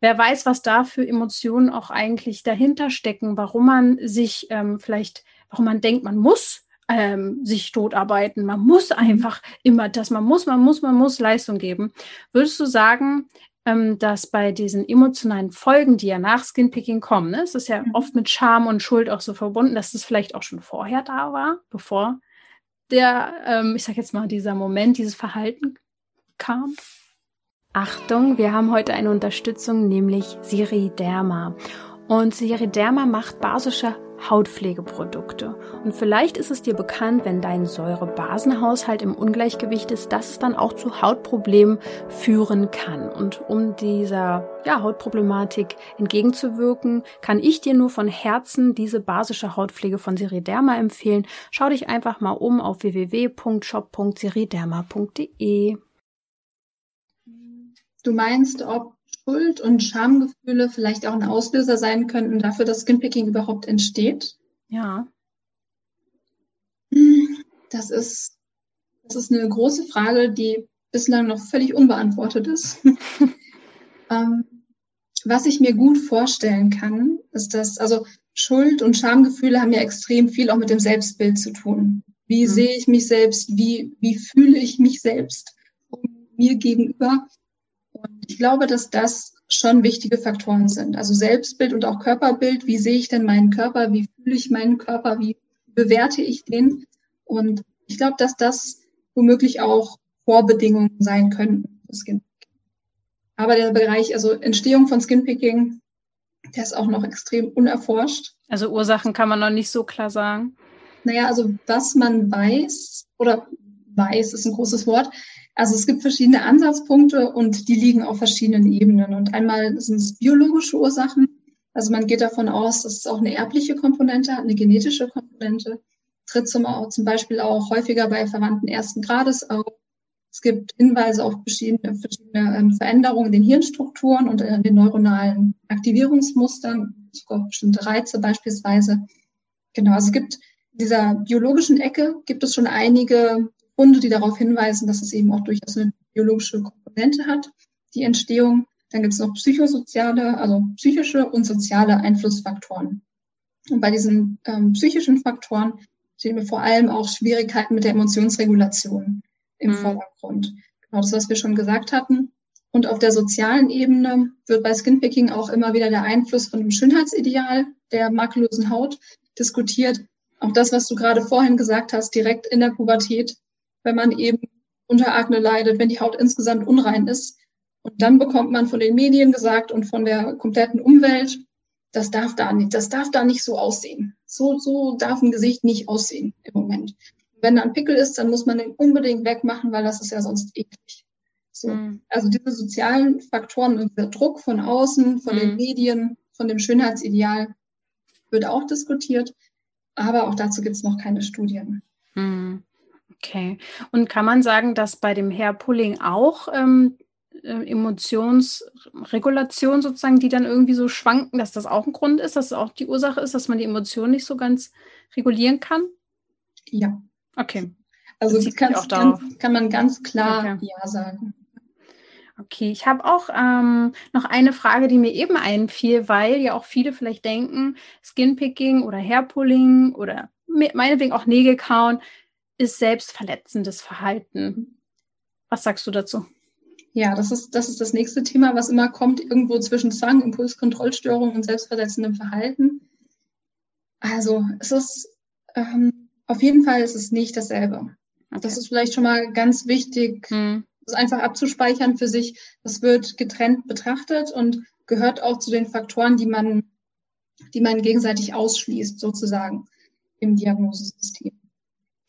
wer weiß, was da für Emotionen auch eigentlich dahinter stecken, warum man sich ähm, vielleicht, warum man denkt, man muss ähm, sich totarbeiten, man muss einfach immer das, man muss, man muss, man muss Leistung geben. Würdest du sagen, ähm, dass bei diesen emotionalen Folgen, die ja nach Skinpicking kommen, ne, es ist ja mhm. oft mit Scham und Schuld auch so verbunden, dass das vielleicht auch schon vorher da war, bevor der, ähm, ich sag jetzt mal, dieser Moment, dieses Verhalten kam. Achtung, wir haben heute eine Unterstützung, nämlich Siriderma. Und Siriderma macht basische Hautpflegeprodukte. Und vielleicht ist es dir bekannt, wenn dein Säurebasenhaushalt im Ungleichgewicht ist, dass es dann auch zu Hautproblemen führen kann. Und um dieser ja, Hautproblematik entgegenzuwirken, kann ich dir nur von Herzen diese basische Hautpflege von Siriderma empfehlen. Schau dich einfach mal um auf www.shop.siriderma.de. Du meinst, ob Schuld- und Schamgefühle vielleicht auch ein Auslöser sein könnten dafür, dass Skinpicking überhaupt entsteht? Ja. Das ist, das ist eine große Frage, die bislang noch völlig unbeantwortet ist. ähm, was ich mir gut vorstellen kann, ist, dass, also Schuld und Schamgefühle haben ja extrem viel auch mit dem Selbstbild zu tun. Wie mhm. sehe ich mich selbst? Wie, wie fühle ich mich selbst mir gegenüber? Ich glaube, dass das schon wichtige Faktoren sind. Also Selbstbild und auch Körperbild. Wie sehe ich denn meinen Körper? Wie fühle ich meinen Körper? Wie bewerte ich den? Und ich glaube, dass das womöglich auch Vorbedingungen sein könnten für Skinpicking. Aber der Bereich, also Entstehung von Skinpicking, der ist auch noch extrem unerforscht. Also Ursachen kann man noch nicht so klar sagen. Naja, also was man weiß, oder weiß ist ein großes Wort, also es gibt verschiedene Ansatzpunkte und die liegen auf verschiedenen Ebenen. Und einmal sind es biologische Ursachen. Also man geht davon aus, dass es auch eine erbliche Komponente hat, eine genetische Komponente. Tritt zum, zum Beispiel auch häufiger bei Verwandten ersten Grades auf. Es gibt Hinweise auf verschiedene, verschiedene ähm, Veränderungen in den Hirnstrukturen und in den neuronalen Aktivierungsmustern, sogar bestimmte Reize beispielsweise. Genau, also es gibt dieser biologischen Ecke gibt es schon einige Funde, die darauf hinweisen, dass es eben auch durchaus eine biologische Komponente hat, die Entstehung. Dann gibt es noch psychosoziale, also psychische und soziale Einflussfaktoren. Und bei diesen ähm, psychischen Faktoren sehen wir vor allem auch Schwierigkeiten mit der Emotionsregulation im mhm. Vordergrund. Genau das, was wir schon gesagt hatten. Und auf der sozialen Ebene wird bei Skinpicking auch immer wieder der Einfluss von dem Schönheitsideal der makellosen Haut diskutiert. Auch das, was du gerade vorhin gesagt hast, direkt in der Pubertät wenn man eben unter Akne leidet, wenn die Haut insgesamt unrein ist. Und dann bekommt man von den Medien gesagt und von der kompletten Umwelt, das darf da nicht, das darf da nicht so aussehen. So, so darf ein Gesicht nicht aussehen im Moment. Wenn da ein Pickel ist, dann muss man den unbedingt wegmachen, weil das ist ja sonst eklig. So. Mhm. Also diese sozialen Faktoren und der Druck von außen, von mhm. den Medien, von dem Schönheitsideal wird auch diskutiert. Aber auch dazu gibt es noch keine Studien. Mhm. Okay. Und kann man sagen, dass bei dem Hairpulling auch ähm, äh, Emotionsregulation sozusagen, die dann irgendwie so schwanken, dass das auch ein Grund ist, dass es auch die Ursache ist, dass man die Emotionen nicht so ganz regulieren kann? Ja. Okay. Also das kann, ganz, kann man ganz klar okay. Ja sagen. Okay, ich habe auch ähm, noch eine Frage, die mir eben einfiel, weil ja auch viele vielleicht denken, Skinpicking oder Hairpulling oder meinetwegen auch Nägel kauen ist selbstverletzendes Verhalten. Was sagst du dazu? Ja, das ist, das ist das nächste Thema, was immer kommt, irgendwo zwischen Zwang, Impulskontrollstörung und selbstverletzendem Verhalten. Also es ist ähm, auf jeden Fall ist es nicht dasselbe. Okay. Das ist vielleicht schon mal ganz wichtig, hm. das einfach abzuspeichern für sich. Das wird getrennt betrachtet und gehört auch zu den Faktoren, die man, die man gegenseitig ausschließt, sozusagen im Diagnosesystem.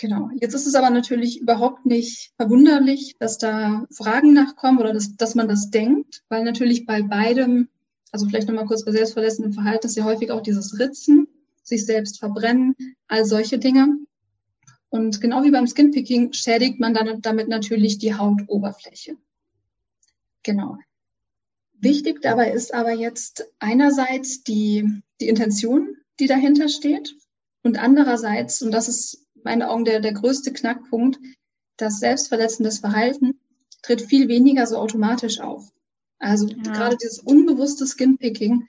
Genau. Jetzt ist es aber natürlich überhaupt nicht verwunderlich, dass da Fragen nachkommen oder dass, dass man das denkt, weil natürlich bei beidem, also vielleicht nochmal kurz bei selbstverletzendem Verhalten, ist ja häufig auch dieses Ritzen, sich selbst verbrennen, all solche Dinge. Und genau wie beim Skinpicking schädigt man dann damit natürlich die Hautoberfläche. Genau. Wichtig dabei ist aber jetzt einerseits die, die Intention, die dahinter steht und andererseits, und das ist meinen Augen der, der größte Knackpunkt, das selbstverletzendes Verhalten tritt viel weniger so automatisch auf. Also ja. gerade dieses unbewusste Skinpicking,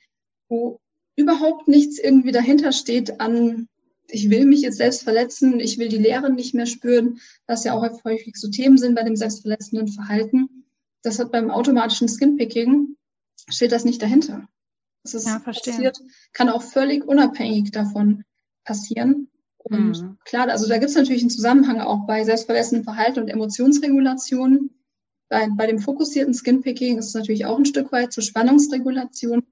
wo überhaupt nichts irgendwie dahinter steht an, ich will mich jetzt selbst verletzen, ich will die Lehren nicht mehr spüren, was ja auch häufig so Themen sind bei dem selbstverletzenden Verhalten. Das hat beim automatischen Skinpicking, steht das nicht dahinter. Das ist ja, passiert, kann auch völlig unabhängig davon passieren. Und mhm. klar, also da gibt es natürlich einen Zusammenhang auch bei selbstverletzendem Verhalten und Emotionsregulation. Bei, bei dem fokussierten Skinpicking ist es natürlich auch ein Stück weit zur Spannungsregulation,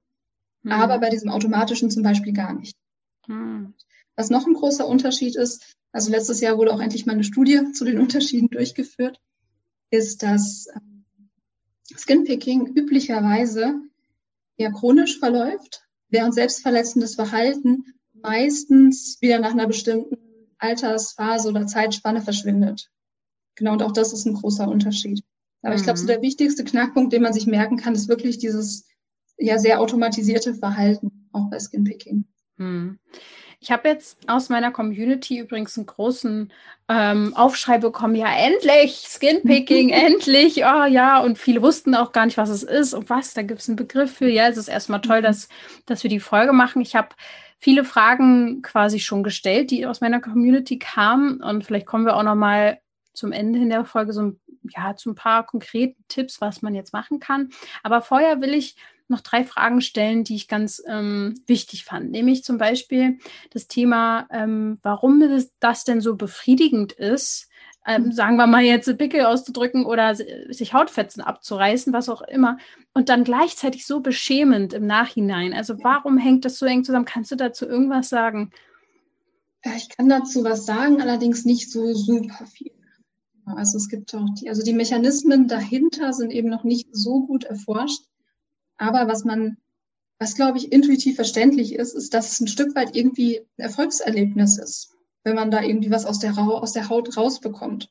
mhm. aber bei diesem automatischen zum Beispiel gar nicht. Mhm. Was noch ein großer Unterschied ist, also letztes Jahr wurde auch endlich mal eine Studie zu den Unterschieden durchgeführt, ist, dass ähm, Skinpicking üblicherweise eher chronisch verläuft, während selbstverletzendes Verhalten meistens wieder nach einer bestimmten Altersphase oder Zeitspanne verschwindet. Genau, und auch das ist ein großer Unterschied. Aber mhm. ich glaube, so der wichtigste Knackpunkt, den man sich merken kann, ist wirklich dieses ja sehr automatisierte Verhalten, auch bei Skinpicking. Hm. Ich habe jetzt aus meiner Community übrigens einen großen ähm, Aufschrei bekommen, ja endlich, Skinpicking, endlich, oh ja, und viele wussten auch gar nicht, was es ist und was, da gibt es einen Begriff für. Ja, es ist erstmal toll, mhm. dass, dass wir die Folge machen. Ich habe viele Fragen quasi schon gestellt, die aus meiner Community kamen und vielleicht kommen wir auch noch mal zum Ende in der Folge so ja, zu ein paar konkreten Tipps, was man jetzt machen kann. Aber vorher will ich noch drei Fragen stellen, die ich ganz ähm, wichtig fand. Nämlich zum Beispiel das Thema, ähm, warum das denn so befriedigend ist, ähm, mhm. sagen wir mal jetzt Pickel auszudrücken oder sich Hautfetzen abzureißen, was auch immer, und dann gleichzeitig so beschämend im Nachhinein. Also warum hängt das so eng zusammen? Kannst du dazu irgendwas sagen? Ja, ich kann dazu was sagen, allerdings nicht so super viel. Also es gibt auch die, also die Mechanismen dahinter sind eben noch nicht so gut erforscht. Aber was man, was glaube ich intuitiv verständlich ist, ist, dass es ein Stück weit irgendwie ein Erfolgserlebnis ist, wenn man da irgendwie was aus der, aus der Haut rausbekommt.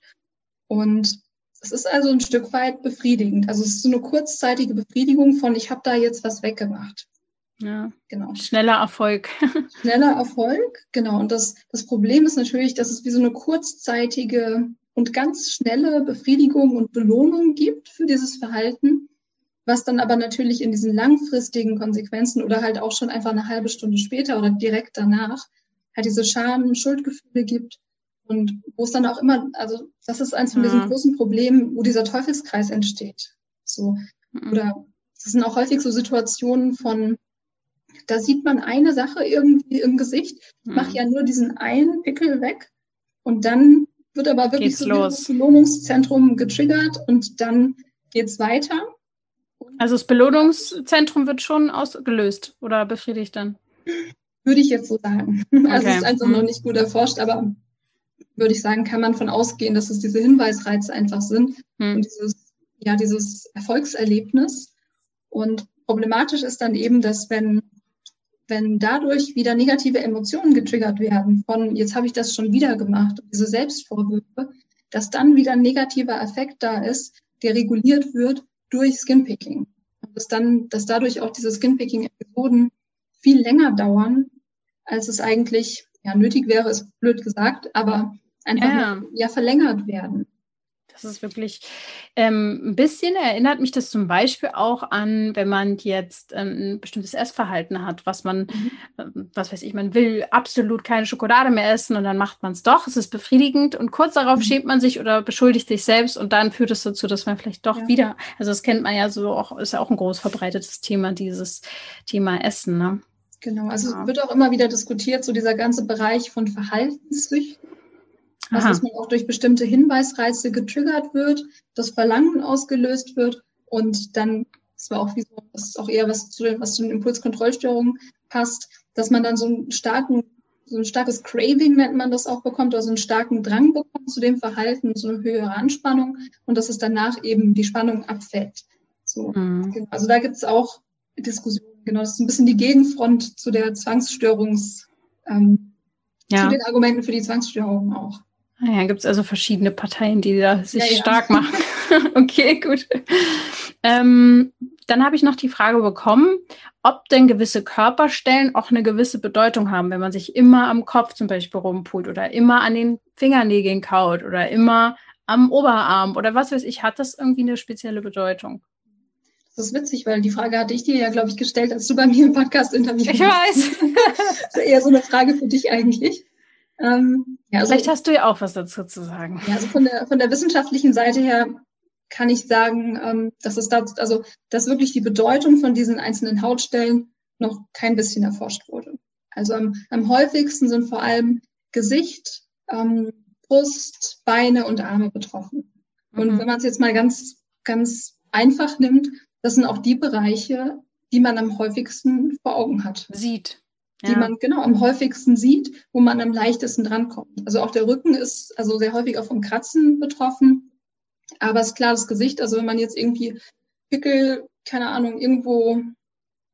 Und es ist also ein Stück weit befriedigend. Also es ist so eine kurzzeitige Befriedigung von, ich habe da jetzt was weggemacht. Ja, genau. Schneller Erfolg. Schneller Erfolg, genau. Und das, das Problem ist natürlich, dass es wie so eine kurzzeitige und ganz schnelle Befriedigung und Belohnung gibt für dieses Verhalten was dann aber natürlich in diesen langfristigen Konsequenzen oder halt auch schon einfach eine halbe Stunde später oder direkt danach halt diese Scham, Schuldgefühle gibt und wo es dann auch immer, also das ist eins von diesen großen Problemen, wo dieser Teufelskreis entsteht. So mhm. oder das sind auch häufig so Situationen von da sieht man eine Sache irgendwie im Gesicht, mhm. ja nur diesen einen Pickel weg und dann wird aber wirklich geht's so das Belohnungszentrum getriggert und dann geht's weiter also das Belohnungszentrum wird schon ausgelöst oder befriedigt dann? Würde ich jetzt so sagen. Also okay. Also es ist einfach hm. noch nicht gut erforscht, aber würde ich sagen, kann man von ausgehen, dass es diese Hinweisreize einfach sind hm. und dieses, ja, dieses Erfolgserlebnis. Und problematisch ist dann eben, dass wenn, wenn dadurch wieder negative Emotionen getriggert werden, von jetzt habe ich das schon wieder gemacht, diese Selbstvorwürfe, dass dann wieder ein negativer Effekt da ist, der reguliert wird durch Skinpicking. Und dass dann, dass dadurch auch diese Skinpicking-Episoden viel länger dauern, als es eigentlich ja, nötig wäre, ist blöd gesagt, aber einfach ja, ja verlängert werden. Das ist wirklich ähm, ein bisschen erinnert mich das zum Beispiel auch an, wenn man jetzt ähm, ein bestimmtes Essverhalten hat, was man, mhm. ähm, was weiß ich, man will absolut keine Schokolade mehr essen und dann macht man es doch. Es ist befriedigend und kurz darauf mhm. schämt man sich oder beschuldigt sich selbst und dann führt es dazu, dass man vielleicht doch ja. wieder, also das kennt man ja so auch, ist ja auch ein groß verbreitetes Thema, dieses Thema Essen. Ne? Genau, also ja. es wird auch immer wieder diskutiert, so dieser ganze Bereich von Verhaltenssüchten also, dass man auch durch bestimmte Hinweisreize getriggert wird, das Verlangen ausgelöst wird und dann, das war auch wie so, das ist auch eher was zu den, was zu den Impulskontrollstörungen passt, dass man dann so einen starken, so ein starkes Craving nennt man das auch bekommt, oder so einen starken Drang bekommt zu dem Verhalten, so eine höhere Anspannung und dass es danach eben die Spannung abfällt. So, mhm. Genau. Also da gibt es auch Diskussionen, genau, das ist ein bisschen die Gegenfront zu der Zwangsstörungs, ähm, ja. zu den Argumenten für die Zwangsstörungen auch. Ah ja, gibt es also verschiedene Parteien, die da sich ja, ja. stark machen. okay, gut. Ähm, dann habe ich noch die Frage bekommen, ob denn gewisse Körperstellen auch eine gewisse Bedeutung haben, wenn man sich immer am Kopf zum Beispiel rumpult oder immer an den Fingernägeln kaut oder immer am Oberarm oder was weiß ich, hat das irgendwie eine spezielle Bedeutung? Das ist witzig, weil die Frage hatte ich dir ja, glaube ich, gestellt, als du bei mir im Podcast-Interview warst. Ich weiß. das ist eher so eine Frage für dich eigentlich. Ähm, ja, also, Vielleicht hast du ja auch was dazu zu sagen. Ja, also von der, von der wissenschaftlichen Seite her kann ich sagen, ähm, dass es da, also, dass wirklich die Bedeutung von diesen einzelnen Hautstellen noch kein bisschen erforscht wurde. Also am, am häufigsten sind vor allem Gesicht, ähm, Brust, Beine und Arme betroffen. Und mhm. wenn man es jetzt mal ganz, ganz einfach nimmt, das sind auch die Bereiche, die man am häufigsten vor Augen hat. Sieht die ja. man genau am häufigsten sieht, wo man am leichtesten drankommt. Also auch der Rücken ist also sehr häufig auch vom Kratzen betroffen. Aber es ist klar, das Gesicht, also wenn man jetzt irgendwie Pickel, keine Ahnung, irgendwo,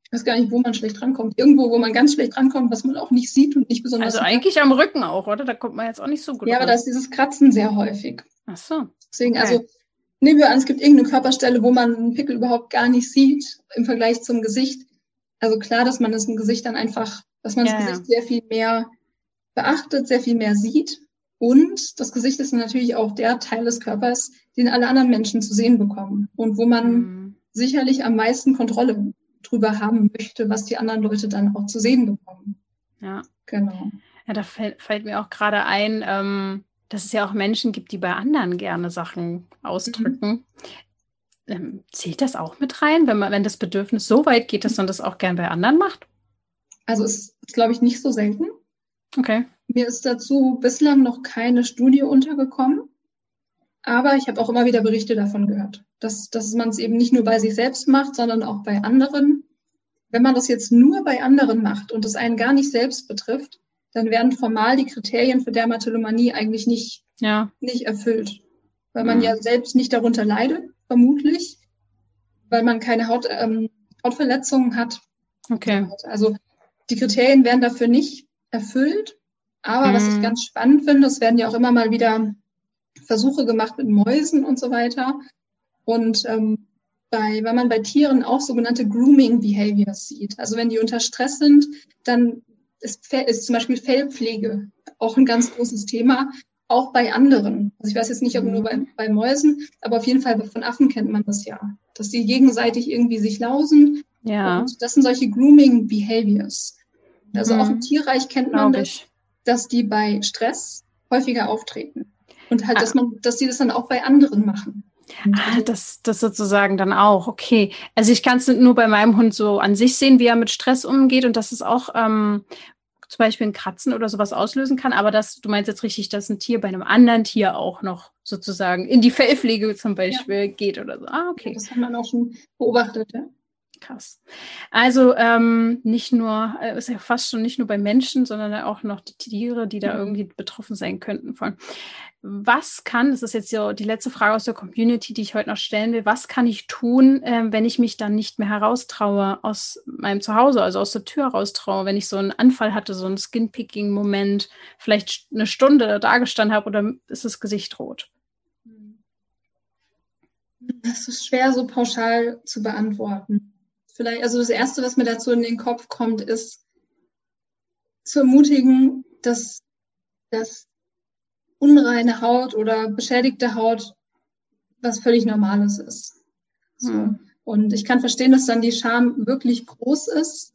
ich weiß gar nicht, wo man schlecht drankommt, irgendwo, wo man ganz schlecht drankommt, was man auch nicht sieht und nicht besonders. Also eigentlich am Rücken auch, oder? Da kommt man jetzt auch nicht so gut. Ja, aber da ist dieses Kratzen sehr häufig. Ach so. Deswegen, okay. also nehmen wir an, es gibt irgendeine Körperstelle, wo man einen Pickel überhaupt gar nicht sieht im Vergleich zum Gesicht. Also klar, dass man das im Gesicht dann einfach dass man ja, das Gesicht ja. sehr viel mehr beachtet, sehr viel mehr sieht. Und das Gesicht ist natürlich auch der Teil des Körpers, den alle anderen Menschen zu sehen bekommen und wo man mhm. sicherlich am meisten Kontrolle drüber haben möchte, was die anderen Leute dann auch zu sehen bekommen. Ja, genau. Ja, da fällt, fällt mir auch gerade ein, ähm, dass es ja auch Menschen gibt, die bei anderen gerne Sachen ausdrücken. Mhm. Ähm, zählt das auch mit rein, wenn man, wenn das Bedürfnis so weit geht, dass man das auch gern bei anderen macht? Also es ist, glaube ich, nicht so selten. Okay. Mir ist dazu bislang noch keine Studie untergekommen, aber ich habe auch immer wieder Berichte davon gehört, dass, dass man es eben nicht nur bei sich selbst macht, sondern auch bei anderen. Wenn man das jetzt nur bei anderen macht und es einen gar nicht selbst betrifft, dann werden formal die Kriterien für Dermatillomanie eigentlich nicht, ja. nicht erfüllt. Weil man mhm. ja selbst nicht darunter leidet, vermutlich, weil man keine Haut, ähm, Hautverletzungen hat. Okay. Also die Kriterien werden dafür nicht erfüllt. Aber mhm. was ich mhm. ganz spannend finde, es werden ja auch immer mal wieder Versuche gemacht mit Mäusen und so weiter. Und ähm, bei, wenn man bei Tieren auch sogenannte Grooming Behaviors sieht, also wenn die unter Stress sind, dann ist, ist zum Beispiel Fellpflege auch ein ganz großes Thema, auch bei anderen. Also ich weiß jetzt nicht, ob nur bei, bei Mäusen, aber auf jeden Fall von Affen kennt man das ja, dass die gegenseitig irgendwie sich lausen. Ja. Und das sind solche Grooming Behaviors. Also mhm. auch im Tierreich kennt man das, dass die bei Stress häufiger auftreten. Und halt, ah. dass man, dass die das dann auch bei anderen machen. Ah, das, das sozusagen dann auch, okay. Also ich kann es nur bei meinem Hund so an sich sehen, wie er mit Stress umgeht und dass es auch ähm, zum Beispiel ein Kratzen oder sowas auslösen kann. Aber das, du meinst jetzt richtig, dass ein Tier bei einem anderen Tier auch noch sozusagen in die Fellpflege zum Beispiel ja. geht oder so. Ah, okay. Ja, das hat man auch schon beobachtet, ja. Krass. Also ähm, nicht nur, äh, ist ja fast schon nicht nur bei Menschen, sondern auch noch die Tiere, die da mhm. irgendwie betroffen sein könnten von. Was kann, das ist jetzt so die letzte Frage aus der Community, die ich heute noch stellen will, was kann ich tun, äh, wenn ich mich dann nicht mehr heraustraue aus meinem Zuhause, also aus der Tür raustraue, wenn ich so einen Anfall hatte, so einen Skinpicking-Moment, vielleicht eine Stunde da gestanden habe oder ist das Gesicht rot? Das ist schwer so pauschal zu beantworten vielleicht, also das Erste, was mir dazu in den Kopf kommt, ist zu ermutigen, dass, dass unreine Haut oder beschädigte Haut was völlig Normales ist. So. Hm. Und ich kann verstehen, dass dann die Scham wirklich groß ist.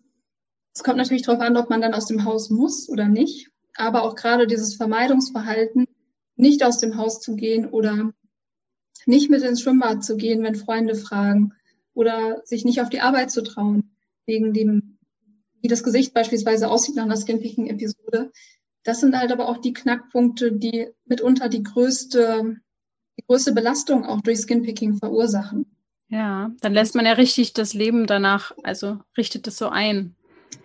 Es kommt natürlich darauf an, ob man dann aus dem Haus muss oder nicht. Aber auch gerade dieses Vermeidungsverhalten, nicht aus dem Haus zu gehen oder nicht mit ins Schwimmbad zu gehen, wenn Freunde fragen, oder sich nicht auf die Arbeit zu trauen, wegen dem, wie das Gesicht beispielsweise aussieht nach einer Skinpicking-Episode. Das sind halt aber auch die Knackpunkte, die mitunter die größte, die größte Belastung auch durch Skinpicking verursachen. Ja, dann lässt man ja richtig das Leben danach, also richtet es so ein.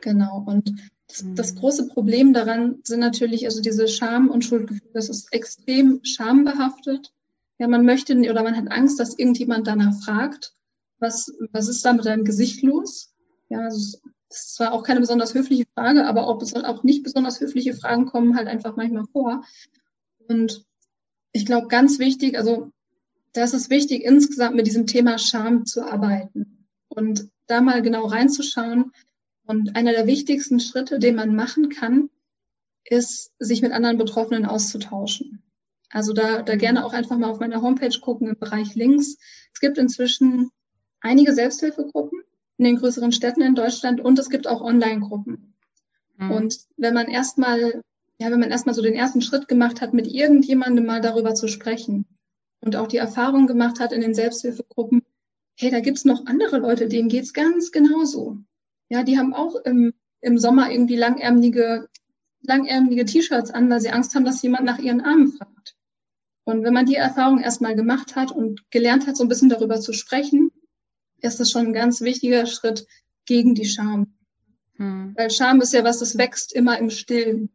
Genau. Und das, mhm. das, große Problem daran sind natürlich also diese Scham und Schuldgefühle. Das ist extrem schambehaftet. Ja, man möchte oder man hat Angst, dass irgendjemand danach fragt was, was ist da mit deinem Gesicht los? Ja, also das ist zwar auch keine besonders höfliche Frage, aber auch, auch nicht besonders höfliche Fragen kommen halt einfach manchmal vor. Und ich glaube, ganz wichtig, also das ist wichtig, insgesamt mit diesem Thema Scham zu arbeiten und da mal genau reinzuschauen. Und einer der wichtigsten Schritte, den man machen kann, ist, sich mit anderen Betroffenen auszutauschen. Also da, da gerne auch einfach mal auf meiner Homepage gucken im Bereich Links. Es gibt inzwischen einige Selbsthilfegruppen in den größeren Städten in Deutschland und es gibt auch Online-Gruppen. Mhm. Und wenn man erstmal, ja, wenn man erstmal so den ersten Schritt gemacht hat, mit irgendjemandem mal darüber zu sprechen und auch die Erfahrung gemacht hat in den Selbsthilfegruppen, hey, da gibt's noch andere Leute, denen geht's ganz genauso. Ja, die haben auch im, im Sommer irgendwie langärmliche, langärmliche T-Shirts an, weil sie Angst haben, dass jemand nach ihren Armen fragt. Und wenn man die Erfahrung erstmal gemacht hat und gelernt hat, so ein bisschen darüber zu sprechen, ist das schon ein ganz wichtiger Schritt gegen die Scham. Hm. Weil Scham ist ja was, das wächst immer im Stillen.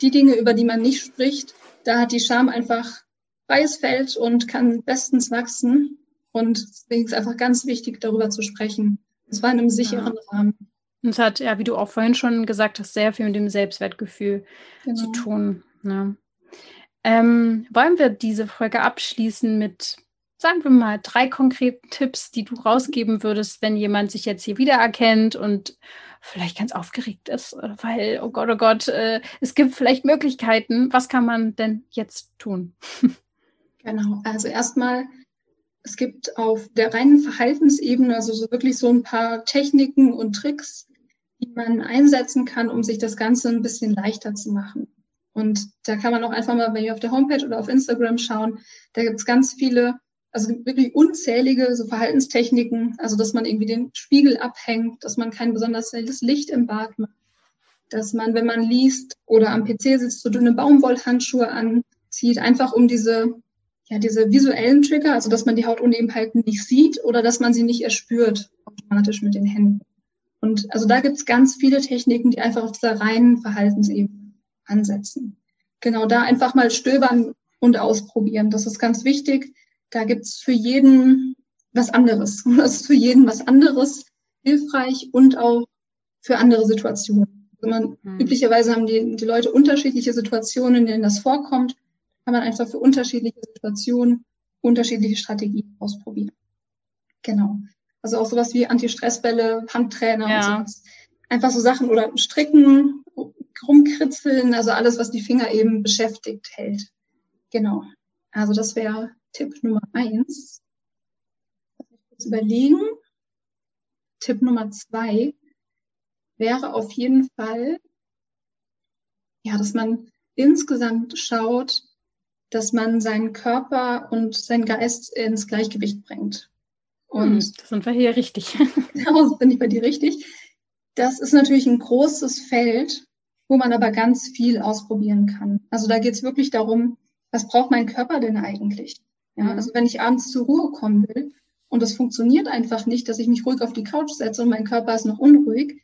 Die Dinge, über die man nicht spricht, da hat die Scham einfach freies Feld und kann bestens wachsen. Und deswegen ist es einfach ganz wichtig, darüber zu sprechen. Es war in einem sicheren ja. Rahmen. Und es hat, ja, wie du auch vorhin schon gesagt hast, sehr viel mit dem Selbstwertgefühl genau. zu tun. Ja. Ähm, wollen wir diese Folge abschließen mit sagen wir mal, drei konkrete Tipps, die du rausgeben würdest, wenn jemand sich jetzt hier wiedererkennt und vielleicht ganz aufgeregt ist, weil, oh Gott, oh Gott, äh, es gibt vielleicht Möglichkeiten. Was kann man denn jetzt tun? Genau, also erstmal, es gibt auf der reinen Verhaltensebene also so wirklich so ein paar Techniken und Tricks, die man einsetzen kann, um sich das Ganze ein bisschen leichter zu machen. Und da kann man auch einfach mal, wenn ihr auf der Homepage oder auf Instagram schauen, da gibt es ganz viele, also wirklich unzählige so Verhaltenstechniken, also dass man irgendwie den Spiegel abhängt, dass man kein besonders helles Licht im Bad macht, dass man, wenn man liest oder am PC sitzt, so dünne Baumwollhandschuhe anzieht, einfach um diese ja, diese visuellen Trigger, also dass man die Hautunebenheiten nicht sieht oder dass man sie nicht erspürt, automatisch mit den Händen. Und also da gibt es ganz viele Techniken, die einfach auf dieser reinen Verhaltensebene ansetzen. Genau da einfach mal stöbern und ausprobieren. Das ist ganz wichtig. Da gibt es für jeden was anderes. Und das ist für jeden was anderes hilfreich und auch für andere Situationen. Man, mhm. Üblicherweise haben die, die Leute unterschiedliche Situationen, in denen das vorkommt kann man einfach für unterschiedliche Situationen unterschiedliche Strategien ausprobieren. Genau. Also auch sowas wie Anti-Stressbälle, Handtrainer ja. und sowas. Einfach so Sachen oder stricken, rumkritzeln, also alles, was die Finger eben beschäftigt hält. Genau. Also das wäre Tipp Nummer eins. Kurz überlegen. Tipp Nummer zwei wäre auf jeden Fall, ja, dass man insgesamt schaut, dass man seinen Körper und seinen Geist ins Gleichgewicht bringt. Und hm, das sind wir hier richtig. Genau, bin ich bei dir richtig. Das ist natürlich ein großes Feld, wo man aber ganz viel ausprobieren kann. Also da geht es wirklich darum, was braucht mein Körper denn eigentlich? Ja, mhm. also wenn ich abends zur Ruhe kommen will und es funktioniert einfach nicht, dass ich mich ruhig auf die Couch setze und mein Körper ist noch unruhig,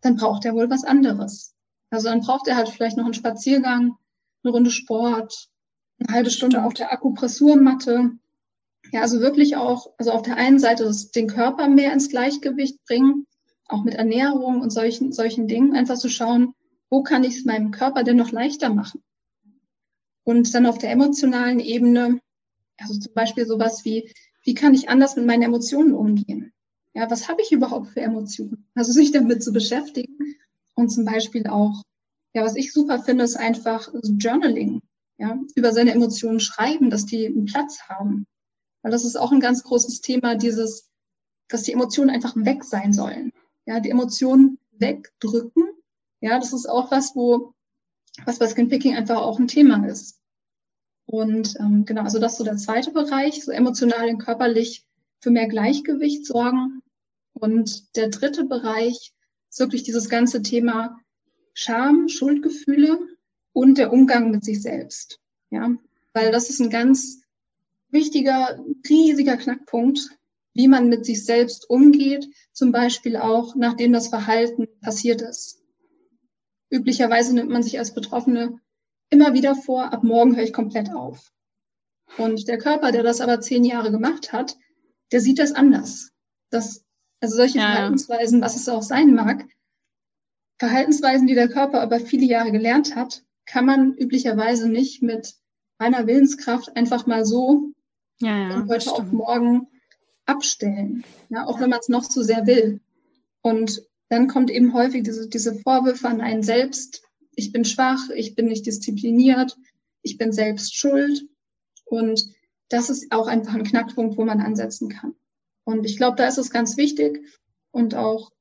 dann braucht er wohl was anderes. Also dann braucht er halt vielleicht noch einen Spaziergang, eine Runde Sport, eine halbe Stunde auf der Akupressurmatte. Ja, also wirklich auch, also auf der einen Seite den Körper mehr ins Gleichgewicht bringen, auch mit Ernährung und solchen, solchen Dingen, einfach zu schauen, wo kann ich es meinem Körper denn noch leichter machen? Und dann auf der emotionalen Ebene, also zum Beispiel sowas wie, wie kann ich anders mit meinen Emotionen umgehen? Ja, was habe ich überhaupt für Emotionen? Also sich damit zu beschäftigen und zum Beispiel auch, ja, was ich super finde, ist einfach Journaling ja, über seine Emotionen schreiben, dass die einen Platz haben. Weil das ist auch ein ganz großes Thema, dieses, dass die Emotionen einfach weg sein sollen. Ja, die Emotionen wegdrücken. Ja, das ist auch was, wo, was bei Skinpicking einfach auch ein Thema ist. Und ähm, genau, also das ist so der zweite Bereich, so emotional und körperlich für mehr Gleichgewicht sorgen. Und der dritte Bereich ist wirklich dieses ganze Thema Scham, Schuldgefühle und der Umgang mit sich selbst. Ja, weil das ist ein ganz wichtiger, riesiger Knackpunkt, wie man mit sich selbst umgeht, zum Beispiel auch nachdem das Verhalten passiert ist. Üblicherweise nimmt man sich als Betroffene immer wieder vor, ab morgen höre ich komplett auf. Und der Körper, der das aber zehn Jahre gemacht hat, der sieht das anders. Das, also solche ja. Verhaltensweisen, was es auch sein mag, Verhaltensweisen, die der Körper aber viele Jahre gelernt hat, kann man üblicherweise nicht mit reiner Willenskraft einfach mal so ja, ja, von heute auf morgen abstellen. Ja, auch wenn man es noch so sehr will. Und dann kommt eben häufig diese, diese Vorwürfe an einen selbst. Ich bin schwach, ich bin nicht diszipliniert, ich bin selbst schuld. Und das ist auch einfach ein Knackpunkt, wo man ansetzen kann. Und ich glaube, da ist es ganz wichtig und auch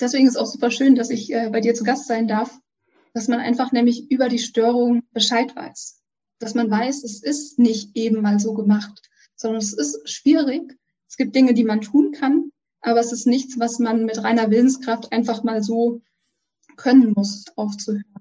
deswegen ist es auch super schön, dass ich äh, bei dir zu Gast sein darf, dass man einfach nämlich über die Störung Bescheid weiß. Dass man weiß, es ist nicht eben mal so gemacht, sondern es ist schwierig. Es gibt Dinge, die man tun kann, aber es ist nichts, was man mit reiner Willenskraft einfach mal so können muss, aufzuhören.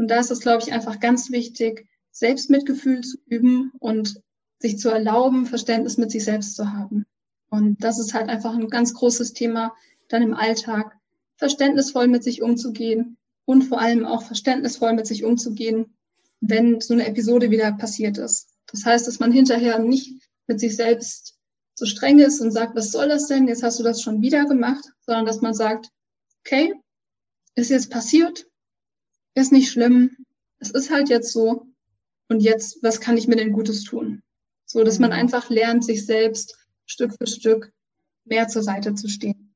Und da ist es, glaube ich, einfach ganz wichtig, Selbstmitgefühl zu üben und sich zu erlauben, Verständnis mit sich selbst zu haben. Und das ist halt einfach ein ganz großes Thema dann im Alltag, verständnisvoll mit sich umzugehen, und vor allem auch verständnisvoll mit sich umzugehen, wenn so eine Episode wieder passiert ist. Das heißt, dass man hinterher nicht mit sich selbst so streng ist und sagt, was soll das denn? Jetzt hast du das schon wieder gemacht, sondern dass man sagt, okay, ist jetzt passiert, ist nicht schlimm, es ist halt jetzt so und jetzt, was kann ich mir denn Gutes tun? So dass man mhm. einfach lernt, sich selbst Stück für Stück mehr zur Seite zu stehen.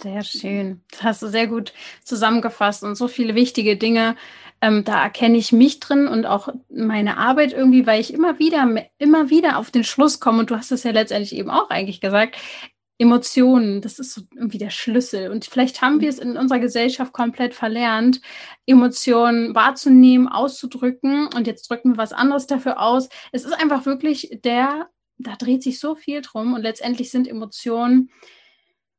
Sehr schön. Das hast du sehr gut zusammengefasst und so viele wichtige Dinge. Ähm, da erkenne ich mich drin und auch meine Arbeit irgendwie, weil ich immer wieder, immer wieder auf den Schluss komme. Und du hast es ja letztendlich eben auch eigentlich gesagt. Emotionen, das ist so irgendwie der Schlüssel. Und vielleicht haben wir es in unserer Gesellschaft komplett verlernt, Emotionen wahrzunehmen, auszudrücken. Und jetzt drücken wir was anderes dafür aus. Es ist einfach wirklich der, da dreht sich so viel drum. Und letztendlich sind Emotionen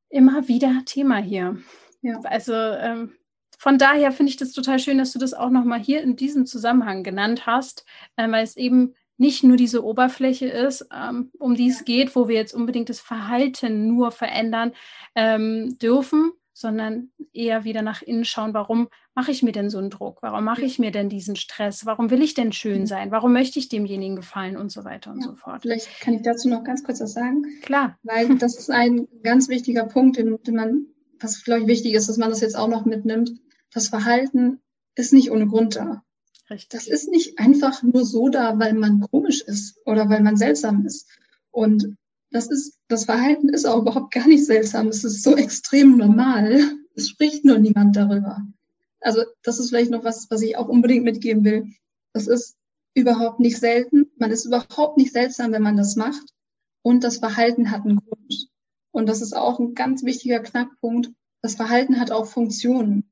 immer wieder Thema hier. Ja. Also ähm, von daher finde ich das total schön, dass du das auch nochmal hier in diesem Zusammenhang genannt hast, äh, weil es eben nicht nur diese Oberfläche ist, ähm, um die es geht, wo wir jetzt unbedingt das Verhalten nur verändern ähm, dürfen, sondern eher wieder nach innen schauen, warum mache ich mir denn so einen Druck? Warum mache ich mir denn diesen Stress? Warum will ich denn schön mhm. sein? Warum möchte ich demjenigen gefallen und so weiter und ja, so fort? Vielleicht kann ich dazu noch ganz kurz was sagen. Klar. Weil das ist ein ganz wichtiger Punkt, den, den man, was glaube ich wichtig ist, dass man das jetzt auch noch mitnimmt. Das Verhalten ist nicht ohne Grund da. Richtig. Das ist nicht einfach nur so da, weil man komisch ist oder weil man seltsam ist. Und das ist, das Verhalten ist auch überhaupt gar nicht seltsam. Es ist so extrem normal. Es spricht nur niemand darüber. Also das ist vielleicht noch was, was ich auch unbedingt mitgeben will. Das ist überhaupt nicht selten. Man ist überhaupt nicht seltsam, wenn man das macht. Und das Verhalten hat einen Grund. Und das ist auch ein ganz wichtiger Knackpunkt. Das Verhalten hat auch Funktionen.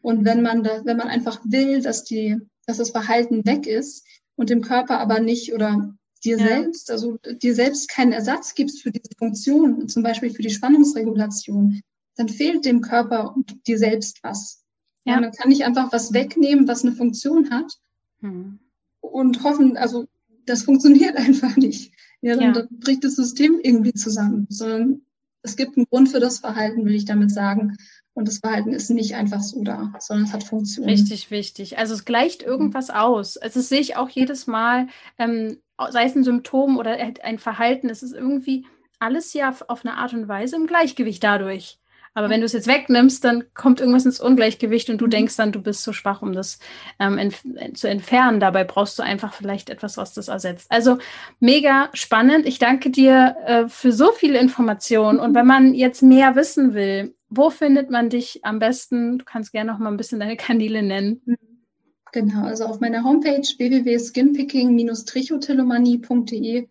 Und wenn man da, wenn man einfach will, dass die, dass das Verhalten weg ist und dem Körper aber nicht oder dir ja. selbst, also dir selbst keinen Ersatz gibst für diese Funktion, zum Beispiel für die Spannungsregulation, dann fehlt dem Körper und dir selbst was. Ja. ja man kann nicht einfach was wegnehmen, was eine Funktion hat hm. und hoffen, also das funktioniert einfach nicht. Ja, dann, ja. dann bricht das System irgendwie zusammen, sondern es gibt einen Grund für das Verhalten, will ich damit sagen. Und das Verhalten ist nicht einfach so da, sondern es hat Funktion. Richtig wichtig. Also es gleicht irgendwas aus. Also das sehe ich auch jedes Mal, ähm, sei es ein Symptom oder ein Verhalten, es ist irgendwie alles ja auf eine Art und Weise im Gleichgewicht dadurch. Aber wenn du es jetzt wegnimmst, dann kommt irgendwas ins Ungleichgewicht und du mhm. denkst dann, du bist zu schwach, um das ähm, entf zu entfernen. Dabei brauchst du einfach vielleicht etwas, was das ersetzt. Also mega spannend. Ich danke dir äh, für so viele Informationen. Und wenn man jetzt mehr wissen will, wo findet man dich am besten? Du kannst gerne noch mal ein bisschen deine Kanäle nennen. Mhm. Genau, also auf meiner Homepage www.skinpicking-trichotillomanie.de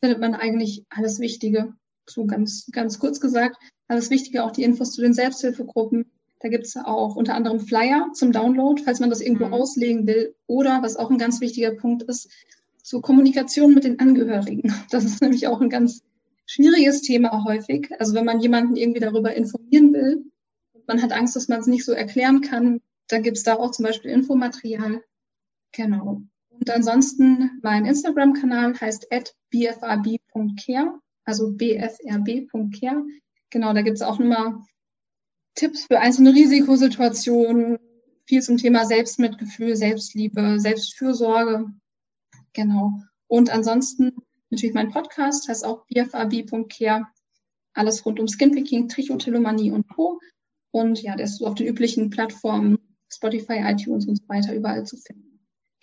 findet man eigentlich alles Wichtige. So ganz, ganz kurz gesagt. Alles Wichtige, auch die Infos zu den Selbsthilfegruppen. Da gibt es auch unter anderem Flyer zum Download, falls man das irgendwo mhm. auslegen will. Oder, was auch ein ganz wichtiger Punkt ist, zur Kommunikation mit den Angehörigen. Das ist nämlich auch ein ganz schwieriges Thema häufig. Also wenn man jemanden irgendwie darüber informieren will, man hat Angst, dass man es nicht so erklären kann, dann gibt es da auch zum Beispiel Infomaterial. Genau. Und ansonsten mein Instagram-Kanal heißt bfrb.care, also bfrb.care. Genau, da gibt es auch nochmal Tipps für einzelne Risikosituationen, viel zum Thema Selbstmitgefühl, Selbstliebe, Selbstfürsorge. Genau. Und ansonsten natürlich mein Podcast, heißt auch bfrb.care. Alles rund um Skinpicking, Trichotillomanie und Co. Und ja, der ist auf den üblichen Plattformen Spotify, iTunes und so weiter überall zu finden.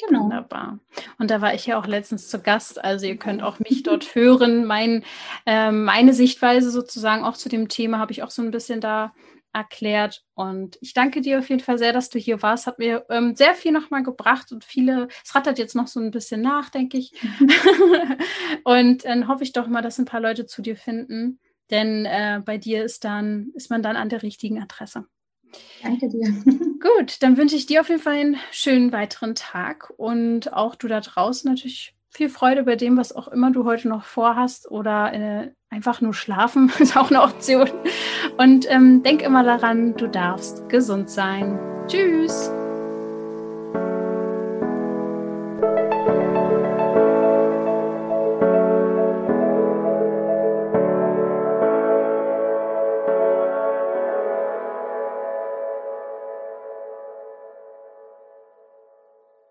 Genau. Wunderbar. Und da war ich ja auch letztens zu Gast. Also ihr könnt auch mich dort hören. Mein, äh, meine Sichtweise sozusagen auch zu dem Thema habe ich auch so ein bisschen da erklärt. Und ich danke dir auf jeden Fall sehr, dass du hier warst. Hat mir ähm, sehr viel nochmal gebracht und viele, es rattert jetzt noch so ein bisschen nach, denke ich. und dann hoffe ich doch mal, dass ein paar Leute zu dir finden. Denn äh, bei dir ist dann, ist man dann an der richtigen Adresse. Danke dir. Gut, dann wünsche ich dir auf jeden Fall einen schönen weiteren Tag und auch du da draußen natürlich viel Freude bei dem, was auch immer du heute noch vorhast oder äh, einfach nur schlafen ist auch eine Option. Und ähm, denk immer daran, du darfst gesund sein. Tschüss.